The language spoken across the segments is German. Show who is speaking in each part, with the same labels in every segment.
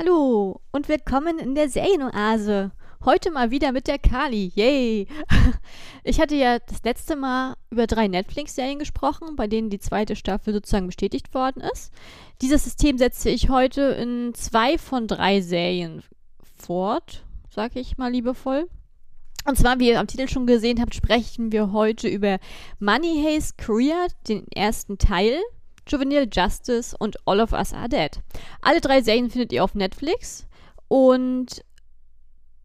Speaker 1: Hallo und willkommen in der Serienoase. Heute mal wieder mit der Kali. Yay! Ich hatte ja das letzte Mal über drei Netflix-Serien gesprochen, bei denen die zweite Staffel sozusagen bestätigt worden ist. Dieses System setze ich heute in zwei von drei Serien fort, sage ich mal liebevoll. Und zwar, wie ihr am Titel schon gesehen habt, sprechen wir heute über Money Haze Korea, den ersten Teil Juvenile Justice und All of Us Are Dead. Alle drei Serien findet ihr auf Netflix und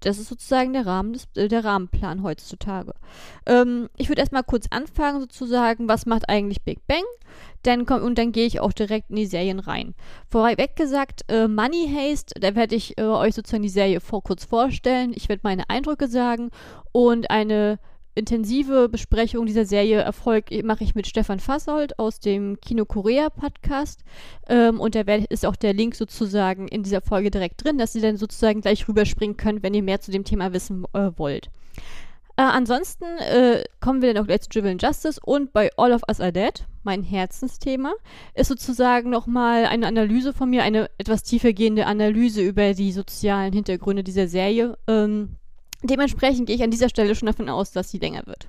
Speaker 1: das ist sozusagen der, Rahmen des, äh, der Rahmenplan heutzutage. Ähm, ich würde erstmal kurz anfangen, sozusagen, was macht eigentlich Big Bang? Dann komm, und dann gehe ich auch direkt in die Serien rein. Vorweg gesagt, äh, Money Haste, da werde ich äh, euch sozusagen die Serie vor, kurz vorstellen. Ich werde meine Eindrücke sagen und eine intensive Besprechung dieser Serie Erfolg mache ich mit Stefan Fassold aus dem Kino Korea Podcast. Ähm, und da ist auch der Link sozusagen in dieser Folge direkt drin, dass ihr dann sozusagen gleich rüberspringen könnt, wenn ihr mehr zu dem Thema wissen äh, wollt. Äh, ansonsten äh, kommen wir dann auch gleich zu Juvenile Justice und bei All of Us Are Dead, mein Herzensthema, ist sozusagen nochmal eine Analyse von mir, eine etwas tiefergehende Analyse über die sozialen Hintergründe dieser Serie. Ähm, Dementsprechend gehe ich an dieser Stelle schon davon aus, dass sie länger wird.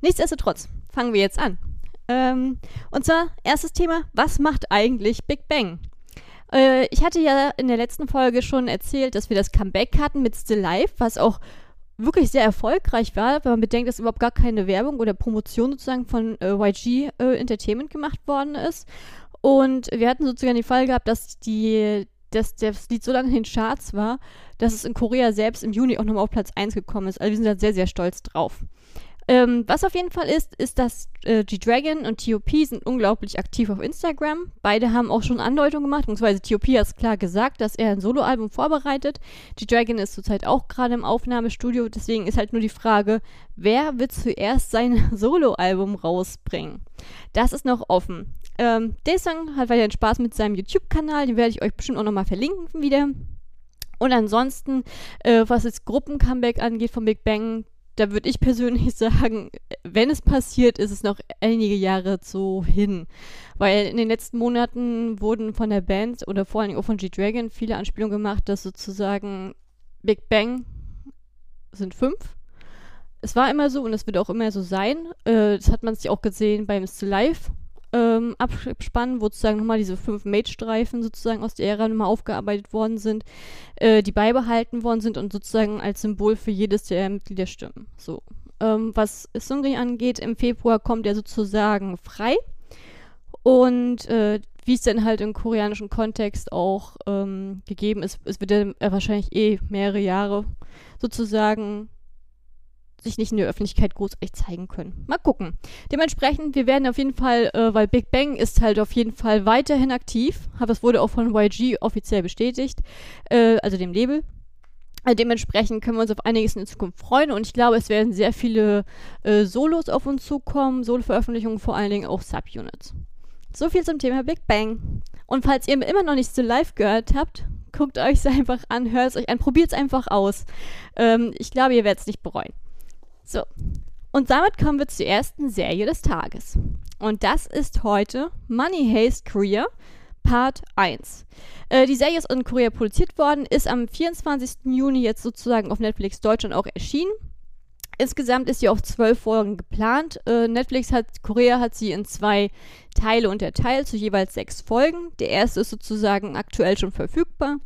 Speaker 1: Nichtsdestotrotz, fangen wir jetzt an. Ähm, und zwar, erstes Thema, was macht eigentlich Big Bang? Äh, ich hatte ja in der letzten Folge schon erzählt, dass wir das Comeback hatten mit Still Life, was auch wirklich sehr erfolgreich war, wenn man bedenkt, dass überhaupt gar keine Werbung oder Promotion sozusagen von äh, YG äh, Entertainment gemacht worden ist. Und wir hatten sozusagen den Fall gehabt, dass die dass das Lied so lange in den Charts war, dass es in Korea selbst im Juni auch nochmal auf Platz 1 gekommen ist. Also wir sind da sehr, sehr stolz drauf. Ähm, was auf jeden Fall ist, ist, dass äh, G-Dragon und TOP sind unglaublich aktiv auf Instagram. Beide haben auch schon Andeutungen gemacht, beziehungsweise TOP hat es klar gesagt, dass er ein Soloalbum vorbereitet. G-Dragon ist zurzeit auch gerade im Aufnahmestudio, deswegen ist halt nur die Frage, wer wird zuerst sein Soloalbum rausbringen? Das ist noch offen. Ähm, der Song hat weiterhin Spaß mit seinem YouTube-Kanal, den werde ich euch bestimmt auch nochmal verlinken wieder. Und ansonsten, äh, was jetzt Gruppen-Comeback angeht von Big Bang, da würde ich persönlich sagen, wenn es passiert, ist es noch einige Jahre so hin. Weil in den letzten Monaten wurden von der Band oder vor allem auch von G-Dragon viele Anspielungen gemacht, dass sozusagen Big Bang sind fünf. Es war immer so und es wird auch immer so sein. Äh, das hat man sich auch gesehen beim Still Live ähm, Abspann, wo sozusagen nochmal diese fünf Mate-Streifen sozusagen aus der Ära nochmal aufgearbeitet worden sind, äh, die beibehalten worden sind und sozusagen als Symbol für jedes der Mitglieder stimmen. So. Ähm, was Sungri angeht, im Februar kommt er sozusagen frei. Und äh, wie es dann halt im koreanischen Kontext auch ähm, gegeben ist, es wird er wahrscheinlich eh mehrere Jahre sozusagen sich nicht in der Öffentlichkeit großartig zeigen können. Mal gucken. Dementsprechend, wir werden auf jeden Fall, äh, weil Big Bang ist halt auf jeden Fall weiterhin aktiv. Das wurde auch von YG offiziell bestätigt, äh, also dem Label. Äh, dementsprechend können wir uns auf einiges in Zukunft freuen und ich glaube, es werden sehr viele äh, Solos auf uns zukommen, Solo-Veröffentlichungen, vor allen Dingen auch Subunits. So viel zum Thema Big Bang. Und falls ihr immer noch nicht so live gehört habt, guckt euch es einfach an, hört es euch an, probiert es einfach aus. Ähm, ich glaube, ihr werdet es nicht bereuen. So, und damit kommen wir zur ersten Serie des Tages. Und das ist heute Money Haste Korea Part 1. Äh, die Serie ist in Korea produziert worden, ist am 24. Juni jetzt sozusagen auf Netflix Deutschland auch erschienen. Insgesamt ist sie auf zwölf Folgen geplant. Äh, Netflix hat, Korea hat sie in zwei Teile unterteilt, zu jeweils sechs Folgen. Der erste ist sozusagen aktuell schon verfügbar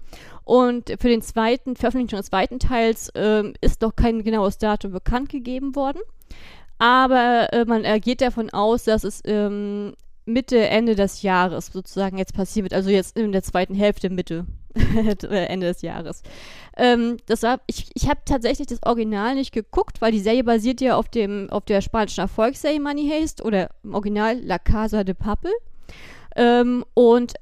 Speaker 1: und für den zweiten, Veröffentlichung des zweiten Teils ähm, ist noch kein genaues Datum bekannt gegeben worden. Aber äh, man äh, geht davon aus, dass es ähm, Mitte, Ende des Jahres sozusagen jetzt passiert wird. Also jetzt in der zweiten Hälfte, Mitte, äh, Ende des Jahres. Ähm, das war, ich, ich habe tatsächlich das Original nicht geguckt, weil die Serie basiert ja auf, dem, auf der spanischen Erfolgsserie Money Haste oder im Original La Casa de Papel. Ähm, und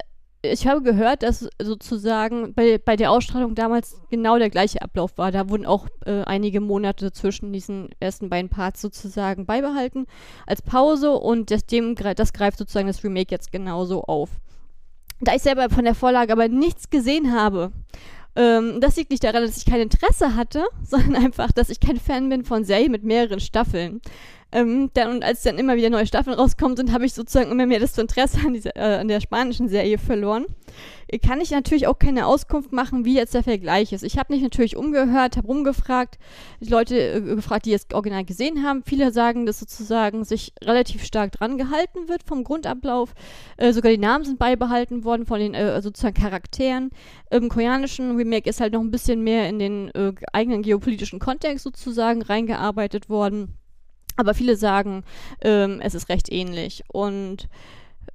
Speaker 1: ich habe gehört, dass sozusagen bei, bei der Ausstrahlung damals genau der gleiche Ablauf war. Da wurden auch äh, einige Monate zwischen diesen ersten beiden Parts sozusagen beibehalten als Pause und das, dem, das greift sozusagen das Remake jetzt genauso auf. Da ich selber von der Vorlage aber nichts gesehen habe, ähm, das liegt nicht daran, dass ich kein Interesse hatte, sondern einfach, dass ich kein Fan bin von Serien mit mehreren Staffeln. Ähm, dann, und als dann immer wieder neue Staffeln rauskommen sind, habe ich sozusagen immer mehr das Interesse an, dieser, äh, an der spanischen Serie verloren. Kann ich natürlich auch keine Auskunft machen, wie jetzt der Vergleich ist. Ich habe mich natürlich umgehört, habe rumgefragt, Leute äh, gefragt, die es original gesehen haben. Viele sagen, dass sozusagen sich relativ stark dran gehalten wird vom Grundablauf. Äh, sogar die Namen sind beibehalten worden von den äh, sozusagen Charakteren. Im koreanischen Remake ist halt noch ein bisschen mehr in den äh, eigenen geopolitischen Kontext sozusagen reingearbeitet worden. Aber viele sagen, ähm, es ist recht ähnlich. Und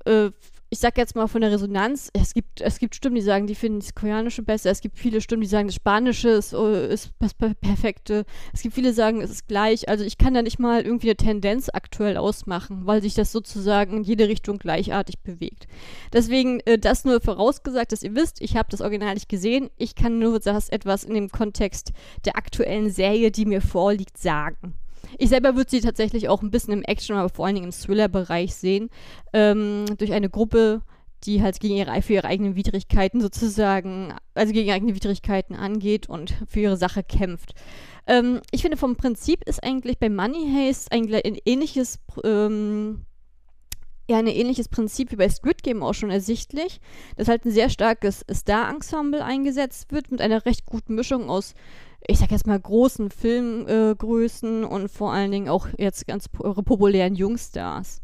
Speaker 1: äh, ich sag jetzt mal von der Resonanz, es gibt, es gibt Stimmen, die sagen, die finden das Koreanische besser. Es gibt viele Stimmen, die sagen, das Spanische ist, äh, ist das Perfekte. Es gibt viele, die sagen, es ist gleich. Also ich kann da nicht mal irgendwie eine Tendenz aktuell ausmachen, weil sich das sozusagen in jede Richtung gleichartig bewegt. Deswegen äh, das nur vorausgesagt, dass ihr wisst, ich habe das Original nicht gesehen. Ich kann nur das etwas in dem Kontext der aktuellen Serie, die mir vorliegt, sagen. Ich selber würde sie tatsächlich auch ein bisschen im Action, aber vor allen Dingen im Thriller-Bereich sehen. Ähm, durch eine Gruppe, die halt gegen ihre, für ihre eigenen Widrigkeiten sozusagen, also gegen ihre eigenen Widrigkeiten angeht und für ihre Sache kämpft. Ähm, ich finde, vom Prinzip ist eigentlich bei Money Haste eigentlich ein ähnliches, ähm, ja, ein ähnliches Prinzip wie bei Squid Game auch schon ersichtlich, dass halt ein sehr starkes Star-Ensemble eingesetzt wird mit einer recht guten Mischung aus ich sag jetzt mal, großen Filmgrößen äh, und vor allen Dingen auch jetzt ganz populären Jungstars.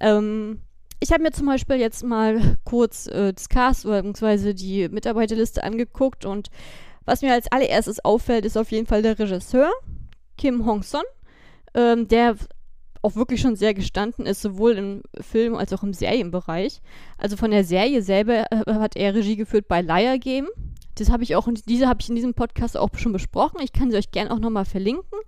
Speaker 1: Ähm, ich habe mir zum Beispiel jetzt mal kurz äh, das Cast beziehungsweise die Mitarbeiterliste angeguckt und was mir als allererstes auffällt, ist auf jeden Fall der Regisseur, Kim Hong-son, ähm, der auch wirklich schon sehr gestanden ist, sowohl im Film als auch im Serienbereich. Also von der Serie selber äh, hat er Regie geführt bei Liar Game. Das habe ich auch, diese habe ich in diesem Podcast auch schon besprochen. Ich kann sie euch gerne auch nochmal verlinken.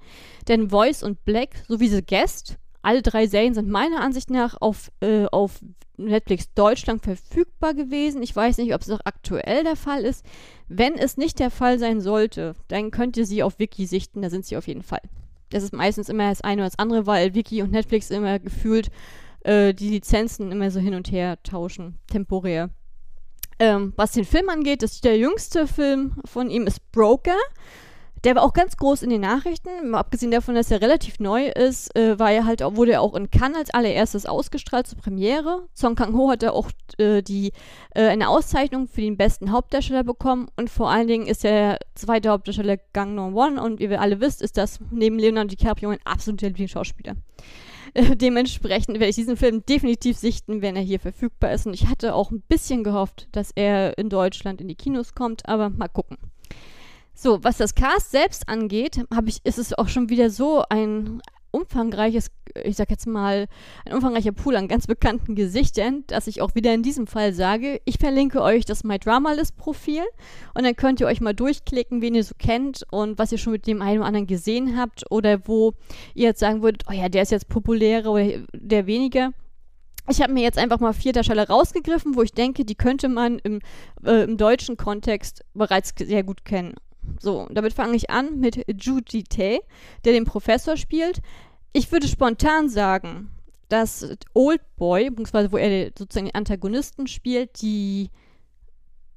Speaker 1: Denn Voice und Black sowie The Guest, alle drei Serien sind meiner Ansicht nach auf, äh, auf Netflix Deutschland verfügbar gewesen. Ich weiß nicht, ob es auch aktuell der Fall ist. Wenn es nicht der Fall sein sollte, dann könnt ihr sie auf Wiki sichten, da sind sie auf jeden Fall. Das ist meistens immer das eine oder das andere, weil Wiki und Netflix immer gefühlt äh, die Lizenzen immer so hin und her tauschen, temporär. Ähm, was den Film angeht, ist der jüngste Film von ihm ist Broker. Der war auch ganz groß in den Nachrichten. Abgesehen davon, dass er relativ neu ist, äh, war er halt, wurde er auch in Cannes als allererstes ausgestrahlt zur Premiere. Song Kang-ho hatte auch äh, die, äh, eine Auszeichnung für den besten Hauptdarsteller bekommen und vor allen Dingen ist der zweite Hauptdarsteller Gang Non Won und wie ihr alle wisst, ist das neben Leonardo DiCaprio ein absoluter Lieblingsschauspieler. dementsprechend werde ich diesen Film definitiv sichten, wenn er hier verfügbar ist. Und ich hatte auch ein bisschen gehofft, dass er in Deutschland in die Kinos kommt, aber mal gucken. So, was das Cast selbst angeht, ich, ist es auch schon wieder so ein umfangreiches, ich sag jetzt mal, ein umfangreicher Pool an ganz bekannten Gesichtern, dass ich auch wieder in diesem Fall sage, ich verlinke euch das My Drama List Profil und dann könnt ihr euch mal durchklicken, wen ihr so kennt und was ihr schon mit dem einen oder anderen gesehen habt oder wo ihr jetzt sagen würdet, oh ja, der ist jetzt populärer oder der weniger. Ich habe mir jetzt einfach mal vier Darsteller rausgegriffen, wo ich denke, die könnte man im, äh, im deutschen Kontext bereits sehr gut kennen. So, damit fange ich an mit Tay, der den Professor spielt. Ich würde spontan sagen, dass Old Boy, beziehungsweise wo er sozusagen den Antagonisten spielt, die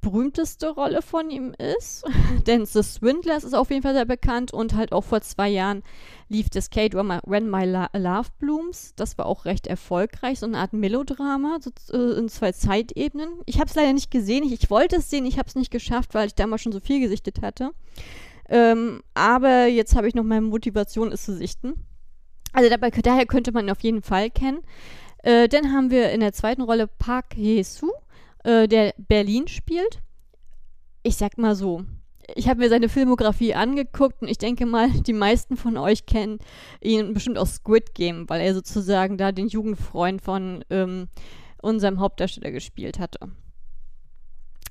Speaker 1: berühmteste Rolle von ihm ist. Denn The Swindlers ist auf jeden Fall sehr bekannt und halt auch vor zwei Jahren lief das K-Drama When My Love Blooms. Das war auch recht erfolgreich, so eine Art Melodrama so, äh, in zwei Zeitebenen. Ich habe es leider nicht gesehen. Ich, ich wollte es sehen, ich habe es nicht geschafft, weil ich damals schon so viel gesichtet hatte. Ähm, aber jetzt habe ich noch meine Motivation, es zu sichten. Also dabei, daher könnte man ihn auf jeden Fall kennen. Äh, dann haben wir in der zweiten Rolle Park Hye-soo äh, der Berlin spielt. Ich sag mal so, ich habe mir seine Filmografie angeguckt und ich denke mal, die meisten von euch kennen ihn bestimmt aus Squid Game, weil er sozusagen da den Jugendfreund von ähm, unserem Hauptdarsteller gespielt hatte.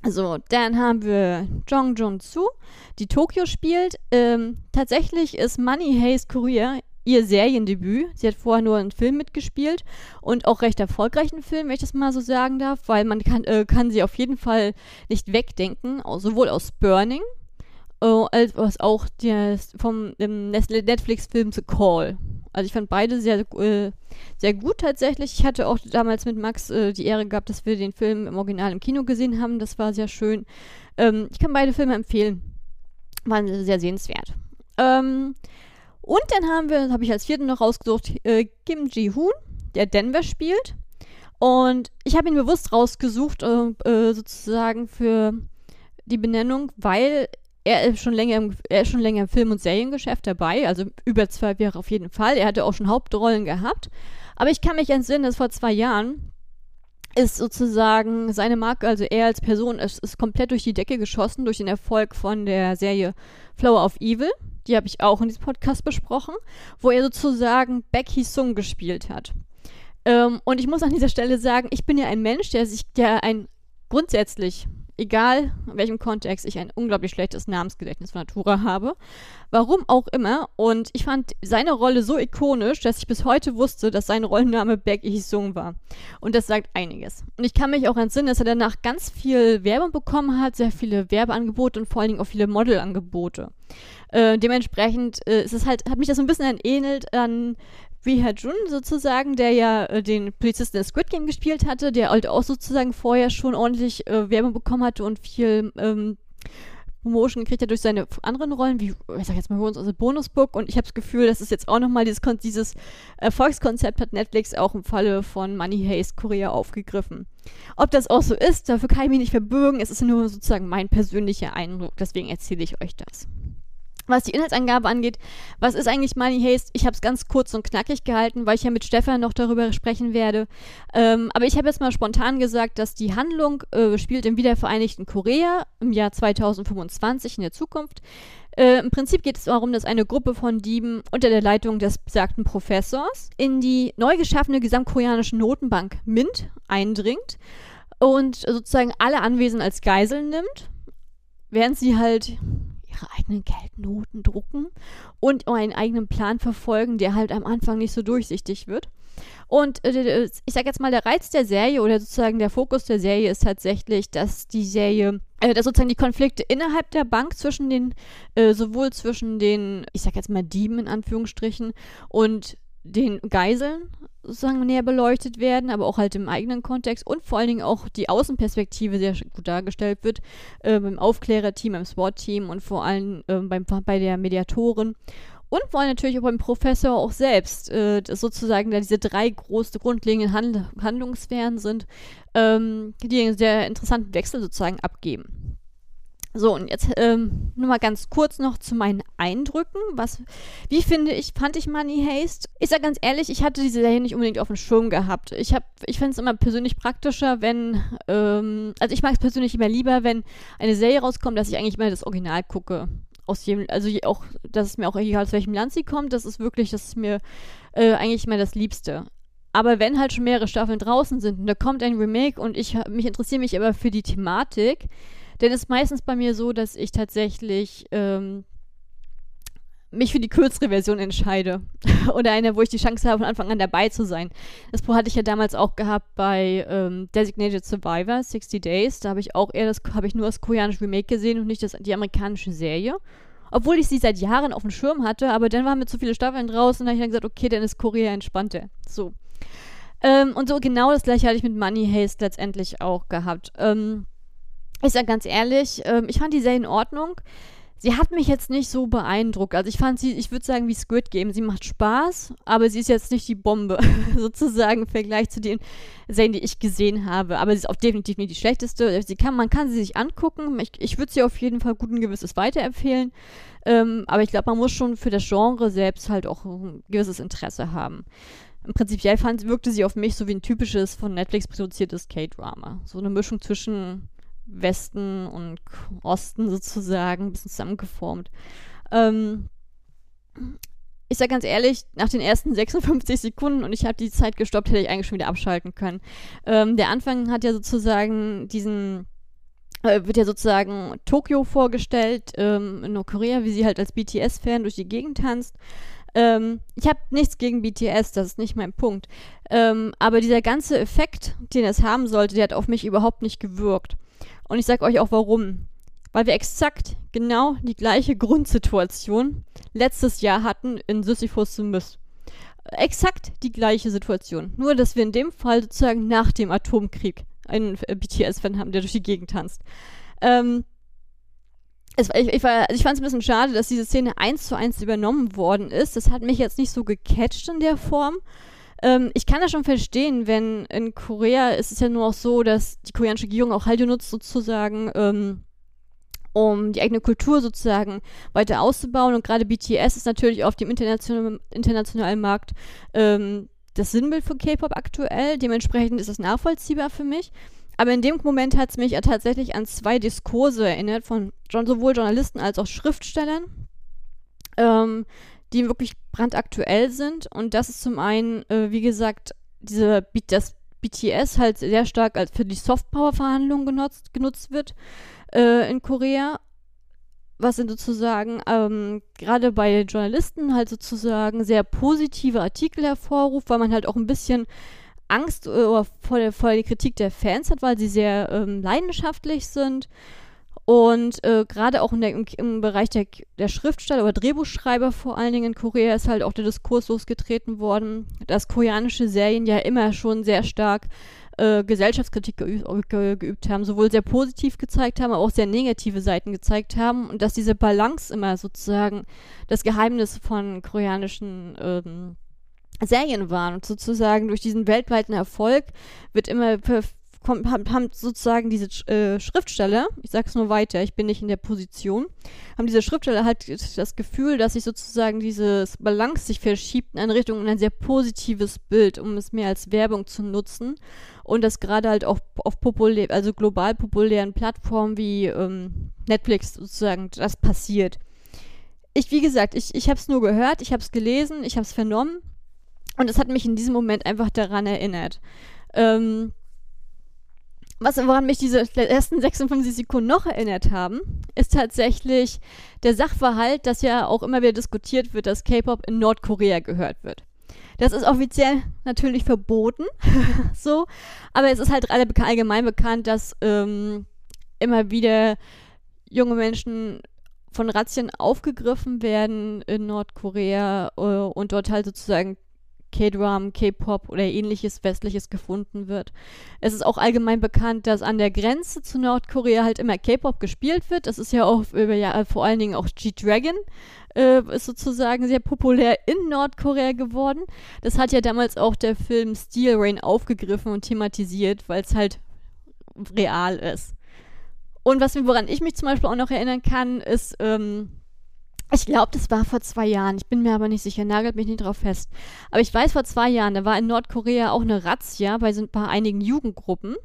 Speaker 1: So, dann haben wir Jong Jun-soo, die Tokio spielt. Ähm, tatsächlich ist Money Hayes Korea ihr Seriendebüt. Sie hat vorher nur einen Film mitgespielt und auch recht erfolgreichen Film, wenn ich das mal so sagen darf, weil man kann, äh, kann sie auf jeden Fall nicht wegdenken, sowohl aus Burning äh, als auch der, vom Netflix-Film The Call. Also ich fand beide sehr, äh, sehr gut tatsächlich. Ich hatte auch damals mit Max äh, die Ehre gehabt, dass wir den Film im Original im Kino gesehen haben. Das war sehr schön. Ähm, ich kann beide Filme empfehlen. Waren sehr sehenswert. Ähm, Und dann haben wir, habe ich als vierten noch rausgesucht, äh, Kim Ji-hoon, der Denver spielt. Und ich habe ihn bewusst rausgesucht, äh, äh, sozusagen für die Benennung, weil er ist schon länger im, er ist schon länger im Film- und Seriengeschäft dabei, also über zwei Jahre auf jeden Fall. Er hatte auch schon Hauptrollen gehabt. Aber ich kann mich entsinnen, dass vor zwei Jahren ist sozusagen seine Marke, also er als Person, ist, ist komplett durch die Decke geschossen durch den Erfolg von der Serie Flower of Evil. Die habe ich auch in diesem Podcast besprochen, wo er sozusagen Becky Sung gespielt hat. Ähm, und ich muss an dieser Stelle sagen, ich bin ja ein Mensch, der sich, der ein grundsätzlich egal in welchem Kontext, ich ein unglaublich schlechtes Namensgedächtnis von Natura habe. Warum auch immer. Und ich fand seine Rolle so ikonisch, dass ich bis heute wusste, dass sein Rollenname Baek Hee-sung war. Und das sagt einiges. Und ich kann mich auch entsinnen, dass er danach ganz viel Werbung bekommen hat, sehr viele Werbeangebote und vor allen Dingen auch viele Modelangebote. Äh, dementsprechend äh, ist es halt, hat mich das so ein bisschen ähnelt an wie Herr Jun sozusagen, der ja äh, den Polizisten in Squid Game gespielt hatte, der halt auch sozusagen vorher schon ordentlich äh, Werbung bekommen hatte und viel ähm, Promotion gekriegt hat durch seine anderen Rollen, wie, ich sag jetzt mal, uns also Bonusbook. Und ich habe das Gefühl, das ist jetzt auch nochmal dieses, dieses Erfolgskonzept hat Netflix auch im Falle von Money Haze Korea aufgegriffen. Ob das auch so ist, dafür kann ich mich nicht verbürgen. Es ist nur sozusagen mein persönlicher Eindruck. Deswegen erzähle ich euch das. Was die Inhaltsangabe angeht, was ist eigentlich Money Haste? Ich habe es ganz kurz und knackig gehalten, weil ich ja mit Stefan noch darüber sprechen werde. Ähm, aber ich habe jetzt mal spontan gesagt, dass die Handlung äh, spielt im wiedervereinigten Korea im Jahr 2025 in der Zukunft. Äh, Im Prinzip geht es darum, dass eine Gruppe von Dieben unter der Leitung des besagten Professors in die neu geschaffene gesamtkoreanische Notenbank MINT eindringt und sozusagen alle Anwesen als Geiseln nimmt, während sie halt ihre eigenen Geldnoten drucken und einen eigenen Plan verfolgen, der halt am Anfang nicht so durchsichtig wird. Und äh, ich sage jetzt mal, der Reiz der Serie oder sozusagen der Fokus der Serie ist tatsächlich, dass die Serie, äh, dass sozusagen die Konflikte innerhalb der Bank zwischen den, äh, sowohl zwischen den, ich sage jetzt mal Dieben in Anführungsstrichen und den Geiseln sozusagen näher beleuchtet werden, aber auch halt im eigenen Kontext und vor allen Dingen auch die Außenperspektive sehr gut dargestellt wird, äh, beim Aufklärerteam, beim SWAT-Team und vor allem äh, beim, bei der Mediatorin. Und vor allem natürlich auch beim Professor auch selbst, äh, sozusagen da diese drei großen grundlegenden Hand Handlungssphären sind, ähm, die einen sehr interessanten Wechsel sozusagen abgeben. So, und jetzt ähm, nur mal ganz kurz noch zu meinen Eindrücken. Was, wie finde ich, fand ich Money Haste? Ich sag ganz ehrlich, ich hatte diese Serie nicht unbedingt auf dem Schirm gehabt. Ich hab, ich finde es immer persönlich praktischer, wenn, ähm, also ich mag es persönlich immer lieber, wenn eine Serie rauskommt, dass ich eigentlich mal das Original gucke. Aus jedem, also auch, dass es mir auch egal aus welchem Land sie kommt, das ist wirklich, das ist mir äh, eigentlich immer das Liebste. Aber wenn halt schon mehrere Staffeln draußen sind und da kommt ein Remake und ich mich interessiere mich aber für die Thematik, denn es ist meistens bei mir so, dass ich tatsächlich ähm, mich für die kürzere Version entscheide. Oder eine, wo ich die Chance habe, von Anfang an dabei zu sein. Das hatte ich ja damals auch gehabt bei ähm, Designated Survivor, 60 Days. Da habe ich auch eher das, habe ich nur das koreanische Remake gesehen und nicht das, die amerikanische Serie. Obwohl ich sie seit Jahren auf dem Schirm hatte, aber dann waren mir zu viele Staffeln draußen und da habe ich dann gesagt, okay, dann ist Korea entspannter. So. Ähm, und so genau das gleiche hatte ich mit Money Haste letztendlich auch gehabt. Ähm, ich sage ganz ehrlich, ähm, ich fand die Serie in Ordnung. Sie hat mich jetzt nicht so beeindruckt. Also ich fand sie, ich würde sagen, wie Squid Game. Sie macht Spaß, aber sie ist jetzt nicht die Bombe, sozusagen im Vergleich zu den Serien, die ich gesehen habe. Aber sie ist auch definitiv nicht die schlechteste. Sie kann, man kann sie sich angucken. Ich, ich würde sie auf jeden Fall gut ein gewisses weiterempfehlen. Ähm, aber ich glaube, man muss schon für das Genre selbst halt auch ein gewisses Interesse haben. Im Prinzip fand, wirkte sie auf mich so wie ein typisches von Netflix produziertes K-Drama. So eine Mischung zwischen Westen und Osten sozusagen ein bisschen zusammengeformt. Ähm, ich sage ganz ehrlich, nach den ersten 56 Sekunden und ich habe die Zeit gestoppt, hätte ich eigentlich schon wieder abschalten können. Ähm, der Anfang hat ja sozusagen diesen äh, wird ja sozusagen Tokio vorgestellt, ähm, in Nordkorea, wie sie halt als BTS-Fan durch die Gegend tanzt. Ähm, ich habe nichts gegen BTS, das ist nicht mein Punkt. Ähm, aber dieser ganze Effekt, den es haben sollte, der hat auf mich überhaupt nicht gewirkt. Und ich sage euch auch warum. Weil wir exakt genau die gleiche Grundsituation letztes Jahr hatten in Sisyphus Myth. Exakt die gleiche Situation. Nur, dass wir in dem Fall sozusagen nach dem Atomkrieg einen BTS-Fan haben, der durch die Gegend tanzt. Ähm, es, ich, ich, also ich fand es ein bisschen schade, dass diese Szene eins zu eins übernommen worden ist. Das hat mich jetzt nicht so gecatcht in der Form. Ähm, ich kann das schon verstehen, wenn in Korea ist es ja nur auch so, dass die koreanische Regierung auch Hallyu nutzt sozusagen, ähm, um die eigene Kultur sozusagen weiter auszubauen. Und gerade BTS ist natürlich auf dem internationalen, internationalen Markt ähm, das Sinnbild von K-Pop aktuell. Dementsprechend ist es nachvollziehbar für mich. Aber in dem Moment hat es mich tatsächlich an zwei Diskurse erinnert, von sowohl Journalisten als auch Schriftstellern, ähm, die wirklich brandaktuell sind. Und das ist zum einen, äh, wie gesagt, diese, das BTS halt sehr stark als für die Softpower-Verhandlungen genutzt, genutzt wird äh, in Korea. Was sind sozusagen ähm, gerade bei Journalisten halt sozusagen sehr positive Artikel hervorruft, weil man halt auch ein bisschen Angst äh, vor, der, vor der Kritik der Fans hat, weil sie sehr ähm, leidenschaftlich sind. Und äh, gerade auch der, im, im, Bereich der, der Schriftsteller oder Drehbuchschreiber vor allen Dingen in Korea ist halt auch der Diskurs losgetreten worden, dass koreanische Serien ja immer schon sehr stark äh, Gesellschaftskritik geübt, ge, geübt haben, sowohl sehr positiv gezeigt haben, aber auch sehr negative Seiten gezeigt haben und dass diese Balance immer sozusagen das Geheimnis von koreanischen ähm, Serien waren. Und sozusagen durch diesen weltweiten Erfolg wird immer haben, sozusagen diese äh, Schriftsteller, ich sag's nur weiter, ich bin nicht in der Position, haben diese Schriftsteller halt das Gefühl, dass sich sozusagen dieses Balance sich verschiebt in eine Richtung in ein sehr positives Bild, um es mehr als Werbung zu nutzen. Und das gerade halt auch auf populär, also global populären Plattformen wie ähm, Netflix sozusagen das passiert. Ich, wie gesagt, ich, ich habe es nur gehört, ich habe es gelesen, ich habe es vernommen und es hat mich in diesem Moment einfach daran erinnert. Ähm, was, woran mich diese ersten 56 Sekunden noch erinnert haben, ist tatsächlich der Sachverhalt, dass ja auch immer wieder diskutiert wird, dass K-Pop in Nordkorea gehört wird. Das ist offiziell natürlich verboten, so, aber es ist halt allgemein bekannt, dass ähm, immer wieder junge Menschen von Razzien aufgegriffen werden in Nordkorea äh, und dort halt sozusagen K-Drum, K-Pop oder ähnliches Westliches gefunden wird. Es ist auch allgemein bekannt, dass an der Grenze zu Nordkorea halt immer K-Pop gespielt wird. Das ist ja auch über ja, vor allen Dingen auch G-Dragon äh, ist sozusagen sehr populär in Nordkorea geworden. Das hat ja damals auch der Film Steel Rain aufgegriffen und thematisiert, weil es halt real ist. Und was woran ich mich zum Beispiel auch noch erinnern kann, ist ähm, ich glaube, das war vor zwei Jahren. Ich bin mir aber nicht sicher, nagelt mich nicht drauf fest. Aber ich weiß, vor zwei Jahren, da war in Nordkorea auch eine Razzia bei, so bei einigen Jugendgruppen.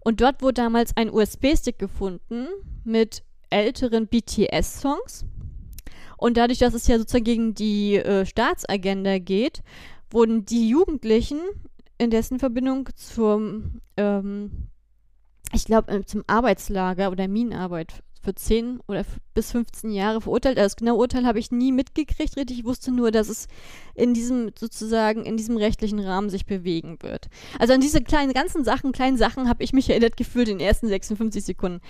Speaker 1: Und dort wurde damals ein USB-Stick gefunden mit älteren BTS-Songs. Und dadurch, dass es ja sozusagen gegen die äh, Staatsagenda geht, wurden die Jugendlichen in dessen Verbindung zum, ähm, ich glaube, äh, zum Arbeitslager oder Minenarbeit für 10 oder bis 15 Jahre verurteilt. Also das genaue Urteil habe ich nie mitgekriegt, richtig. Ich wusste nur, dass es in diesem, sozusagen, in diesem rechtlichen Rahmen sich bewegen wird. Also an diese kleinen, ganzen Sachen, kleinen Sachen habe ich mich erinnert gefühlt in den ersten 56 Sekunden.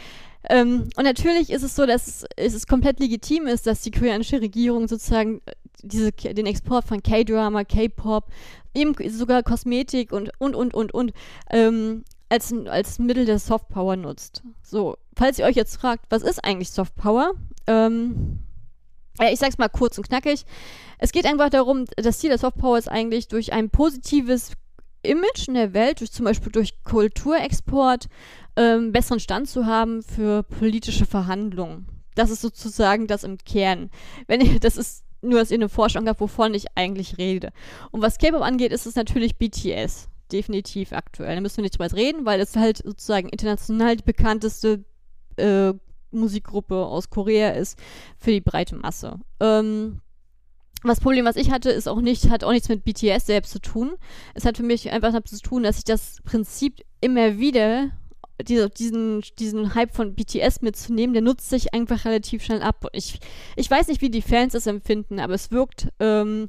Speaker 1: Ähm, und natürlich ist es so, dass es, es komplett legitim ist, dass die koreanische Regierung sozusagen äh, diese, den Export von K-Drama, K-Pop, eben sogar Kosmetik und, und, und, und, und, ähm, als, als Mittel der Softpower nutzt. So, falls ihr euch jetzt fragt, was ist eigentlich Softpower? Ähm, ja, ich sag's mal kurz und knackig. Es geht einfach darum, das Ziel der Softpower ist eigentlich durch ein positives Image in der Welt, durch zum Beispiel durch Kulturexport, ähm, besseren Stand zu haben für politische Verhandlungen. Das ist sozusagen das im Kern. Wenn ihr, das ist nur, dass ihr eine Forschung habt, wovon ich eigentlich rede. Und was K-Pop angeht, ist es natürlich BTS definitiv aktuell. Da müssen wir nicht drüber reden, weil es halt sozusagen international die bekannteste äh, Musikgruppe aus Korea ist für die breite Masse. Ähm, das Problem, was ich hatte, ist auch nicht, hat auch nichts mit BTS selbst zu tun. Es hat für mich einfach damit zu tun, dass ich das Prinzip immer wieder diese, diesen, diesen Hype von BTS mitzunehmen, der nutzt sich einfach relativ schnell ab. Ich, ich weiß nicht, wie die Fans das empfinden, aber es wirkt ähm,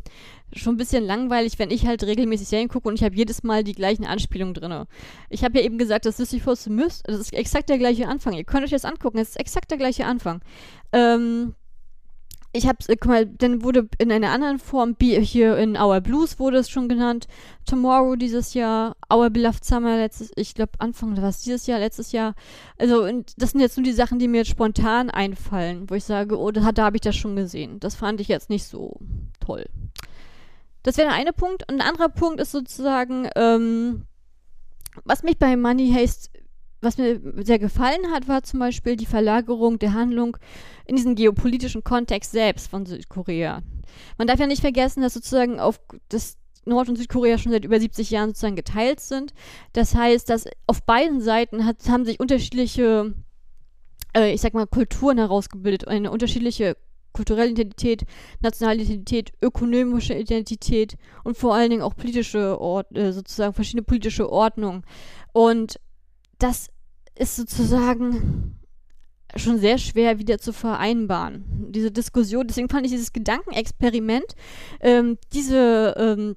Speaker 1: schon ein bisschen langweilig, wenn ich halt regelmäßig Serien gucke und ich habe jedes Mal die gleichen Anspielungen drin. Ich habe ja eben gesagt, das Sisyphus Myth, das ist exakt der gleiche Anfang. Ihr könnt euch das angucken, es ist exakt der gleiche Anfang. Ähm, ich habe, äh, guck mal, dann wurde in einer anderen Form, hier in Our Blues wurde es schon genannt, Tomorrow dieses Jahr, Our Beloved Summer letztes, ich glaube Anfang oder was, dieses Jahr, letztes Jahr. Also und das sind jetzt nur die Sachen, die mir jetzt spontan einfallen, wo ich sage, oh, da, da habe ich das schon gesehen. Das fand ich jetzt nicht so toll. Das wäre der eine Punkt. Und ein anderer Punkt ist sozusagen, ähm, was mich bei Money Haste was mir sehr gefallen hat, war zum Beispiel die Verlagerung der Handlung in diesen geopolitischen Kontext selbst von Südkorea. Man darf ja nicht vergessen, dass sozusagen auf das Nord- und Südkorea schon seit über 70 Jahren sozusagen geteilt sind. Das heißt, dass auf beiden Seiten hat, haben sich unterschiedliche, äh, ich sag mal, Kulturen herausgebildet, eine unterschiedliche kulturelle Identität, nationale Identität, ökonomische Identität und vor allen Dingen auch politische Ort, äh, sozusagen verschiedene politische Ordnungen. Und das ist sozusagen schon sehr schwer wieder zu vereinbaren. Diese Diskussion, deswegen fand ich dieses Gedankenexperiment, ähm, diese ähm,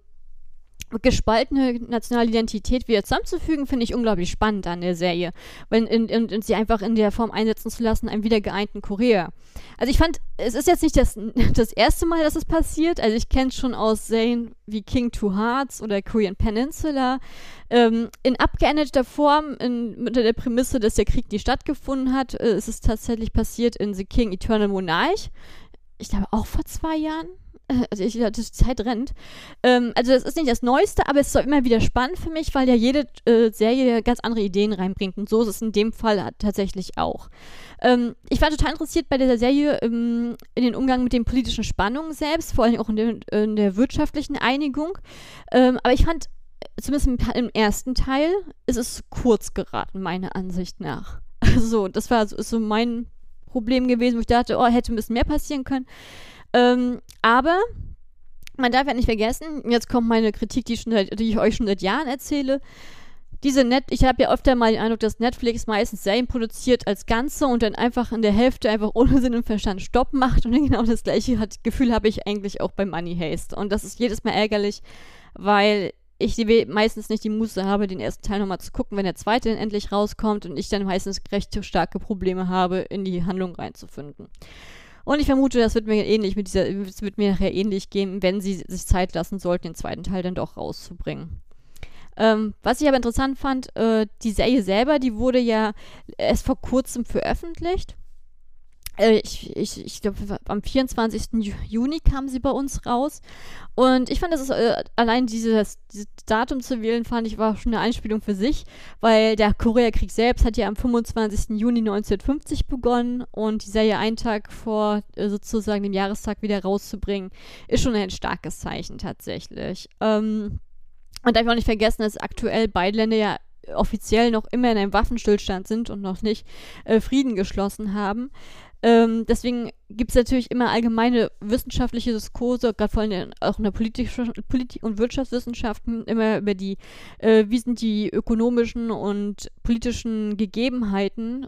Speaker 1: gespaltene nationale Identität wieder zusammenzufügen, finde ich unglaublich spannend an der Serie. Weil, in, in, in, sie einfach in der Form einsetzen zu lassen, einem wieder geeinten Korea. Also ich fand, es ist jetzt nicht das, das erste Mal, dass es passiert. Also ich kenne es schon aus Serien wie King Two Hearts oder Korean Peninsula. Ähm, in abgeänderter Form, in, unter der Prämisse, dass der Krieg nie stattgefunden hat, äh, ist es tatsächlich passiert in The King Eternal Monarch. Ich glaube auch vor zwei Jahren also ich, die Zeit rennt. Ähm, also das ist nicht das Neueste, aber es ist immer wieder spannend für mich, weil ja jede äh, Serie ganz andere Ideen reinbringt. Und so ist es in dem Fall tatsächlich auch. Ähm, ich war total interessiert bei dieser Serie ähm, in den Umgang mit den politischen Spannungen selbst, vor allem auch in, den, in der wirtschaftlichen Einigung. Ähm, aber ich fand, zumindest im, im, ersten Teil, ist es kurz geraten, meiner Ansicht nach. so, das war so, so mein Problem gewesen, wo ich dachte, oh, hätte ein bisschen mehr passieren können. Ähm, aber man darf ja nicht vergessen, jetzt kommt meine Kritik, die, seit, die ich euch schon seit Jahren erzähle. Diese Net ich habe ja öfter mal den Eindruck, dass Netflix meistens Serien produziert als Ganze und dann einfach in der Hälfte einfach ohne Sinn und Verstand Stopp macht. Und genau das gleiche hat, Gefühl habe ich eigentlich auch bei Money Haste. Und das ist jedes Mal ärgerlich, weil ich meistens nicht die Muße habe, den ersten Teil nochmal zu gucken, wenn der zweite dann endlich rauskommt und ich dann meistens recht starke Probleme habe, in die Handlung reinzufinden. Und ich vermute, das wird mir ähnlich mit dieser, es wird mir nachher ähnlich gehen, wenn sie sich Zeit lassen sollten, den zweiten Teil dann doch rauszubringen. Ähm, was ich aber interessant fand, äh, die Serie selber, die wurde ja erst vor kurzem veröffentlicht. Äh, ich, ich, ich glaube, am 24. Juni kam sie bei uns raus. Und ich fand, das ist, äh, allein dieses, dieses, Datum zu wählen, fand ich, war schon eine Einspielung für sich, weil der Koreakrieg selbst hat ja am 25. Juni 1950 begonnen und die Serie einen Tag vor äh, sozusagen dem Jahrestag wieder rauszubringen, ist schon ein starkes Zeichen tatsächlich. Ähm, und darf ich auch nicht vergessen, dass aktuell beide Länder ja offiziell noch immer in einem Waffenstillstand sind und noch nicht äh, Frieden geschlossen haben. Ähm, deswegen gibt es natürlich immer allgemeine wissenschaftliche Diskurse, gerade vor allem auch in der Politik, Politik und Wirtschaftswissenschaften, immer über die, äh, wie sind die ökonomischen und politischen Gegebenheiten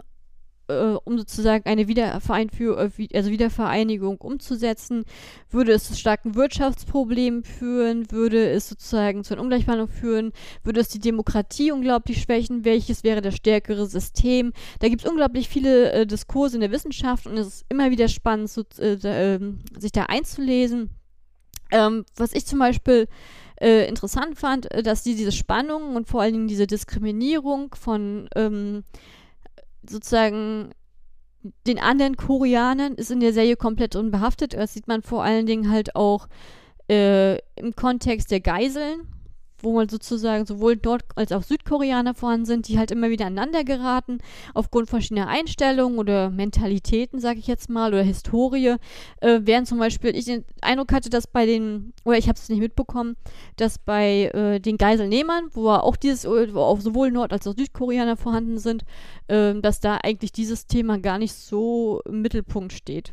Speaker 1: äh, um sozusagen eine Wiedervereinführung, äh, also Wiedervereinigung umzusetzen, würde es zu starken Wirtschaftsproblemen führen, würde es sozusagen zu einer Ungleichbehandlung führen, würde es die Demokratie unglaublich schwächen, welches wäre das stärkere System. Da gibt es unglaublich viele äh, Diskurse in der Wissenschaft und es ist immer wieder spannend, so, äh, ähm, sich da einzulesen. Ähm, was ich zum Beispiel äh, interessant fand, äh, dass die, diese Spannung und vor allen Dingen diese Diskriminierung von ähm, sozusagen den anderen Koreanern ist in der Serie komplett unbehaftet. Das sieht man vor allen Dingen halt auch äh, im Kontext der Geiseln wo man sozusagen sowohl Nord- als auch Südkoreaner vorhanden sind, die halt immer wieder aneinander geraten, aufgrund verschiedener Einstellungen oder Mentalitäten, sage ich jetzt mal, oder Historie. Äh, während zum Beispiel ich den Eindruck hatte, dass bei den, oder ich habe es nicht mitbekommen, dass bei äh, den Geiselnehmern, wo auch dieses, wo auch sowohl Nord- als auch Südkoreaner vorhanden sind, äh, dass da eigentlich dieses Thema gar nicht so im Mittelpunkt steht.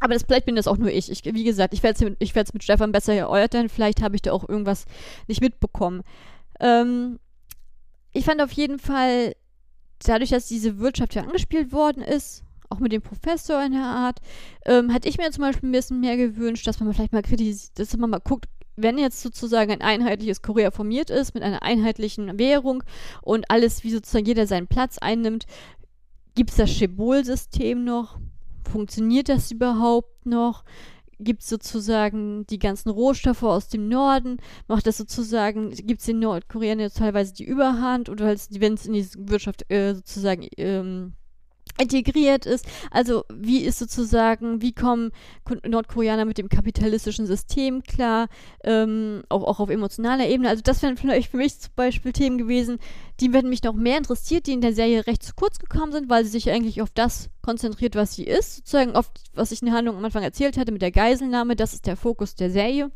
Speaker 1: Aber das, vielleicht bin das auch nur ich. ich wie gesagt, ich werde es mit, mit Stefan besser erörtern. Vielleicht habe ich da auch irgendwas nicht mitbekommen. Ähm, ich fand auf jeden Fall, dadurch, dass diese Wirtschaft ja angespielt worden ist, auch mit dem Professor in der Art, ähm, hatte ich mir zum Beispiel ein bisschen mehr gewünscht, dass man vielleicht mal kritisiert, dass man mal guckt, wenn jetzt sozusagen ein einheitliches Korea formiert ist, mit einer einheitlichen Währung und alles, wie sozusagen jeder seinen Platz einnimmt, gibt es das Shebol-System noch? Funktioniert das überhaupt noch? Gibt es sozusagen die ganzen Rohstoffe aus dem Norden? Macht das sozusagen, gibt es den Nordkoreanern teilweise die Überhand oder wenn es in die Wirtschaft äh, sozusagen ähm, integriert ist. Also wie ist sozusagen, wie kommen Nordkoreaner mit dem kapitalistischen System klar, ähm, auch, auch auf emotionaler Ebene. Also das wären vielleicht für mich zum Beispiel Themen gewesen, die werden mich noch mehr interessiert, die in der Serie recht zu kurz gekommen sind, weil sie sich eigentlich auf das konzentriert, was sie ist, sozusagen auf, was ich in der Handlung am Anfang erzählt hatte mit der Geiselnahme. Das ist der Fokus der Serie.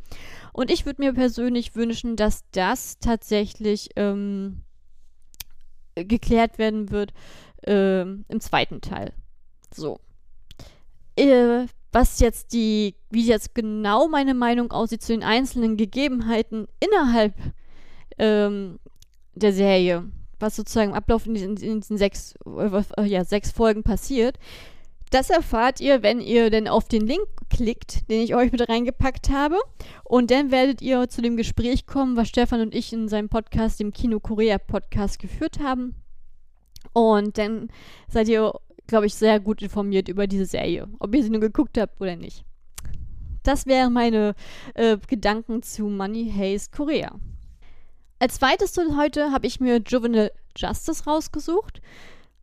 Speaker 1: Und ich würde mir persönlich wünschen, dass das tatsächlich ähm, geklärt werden wird äh, im zweiten Teil. So. Äh, was jetzt die, wie jetzt genau meine Meinung aussieht zu den einzelnen Gegebenheiten innerhalb ähm, der Serie, was sozusagen im Ablauf in diesen, in diesen sechs, äh, ja, sechs Folgen passiert, das erfahrt ihr, wenn ihr denn auf den Link klickt, den ich euch mit reingepackt habe. Und dann werdet ihr zu dem Gespräch kommen, was Stefan und ich in seinem Podcast, dem Kino Korea Podcast, geführt haben. Und dann seid ihr, glaube ich, sehr gut informiert über diese Serie, ob ihr sie nur geguckt habt oder nicht. Das wären meine äh, Gedanken zu Money Haze Korea. Als zweites heute habe ich mir Juvenile Justice rausgesucht.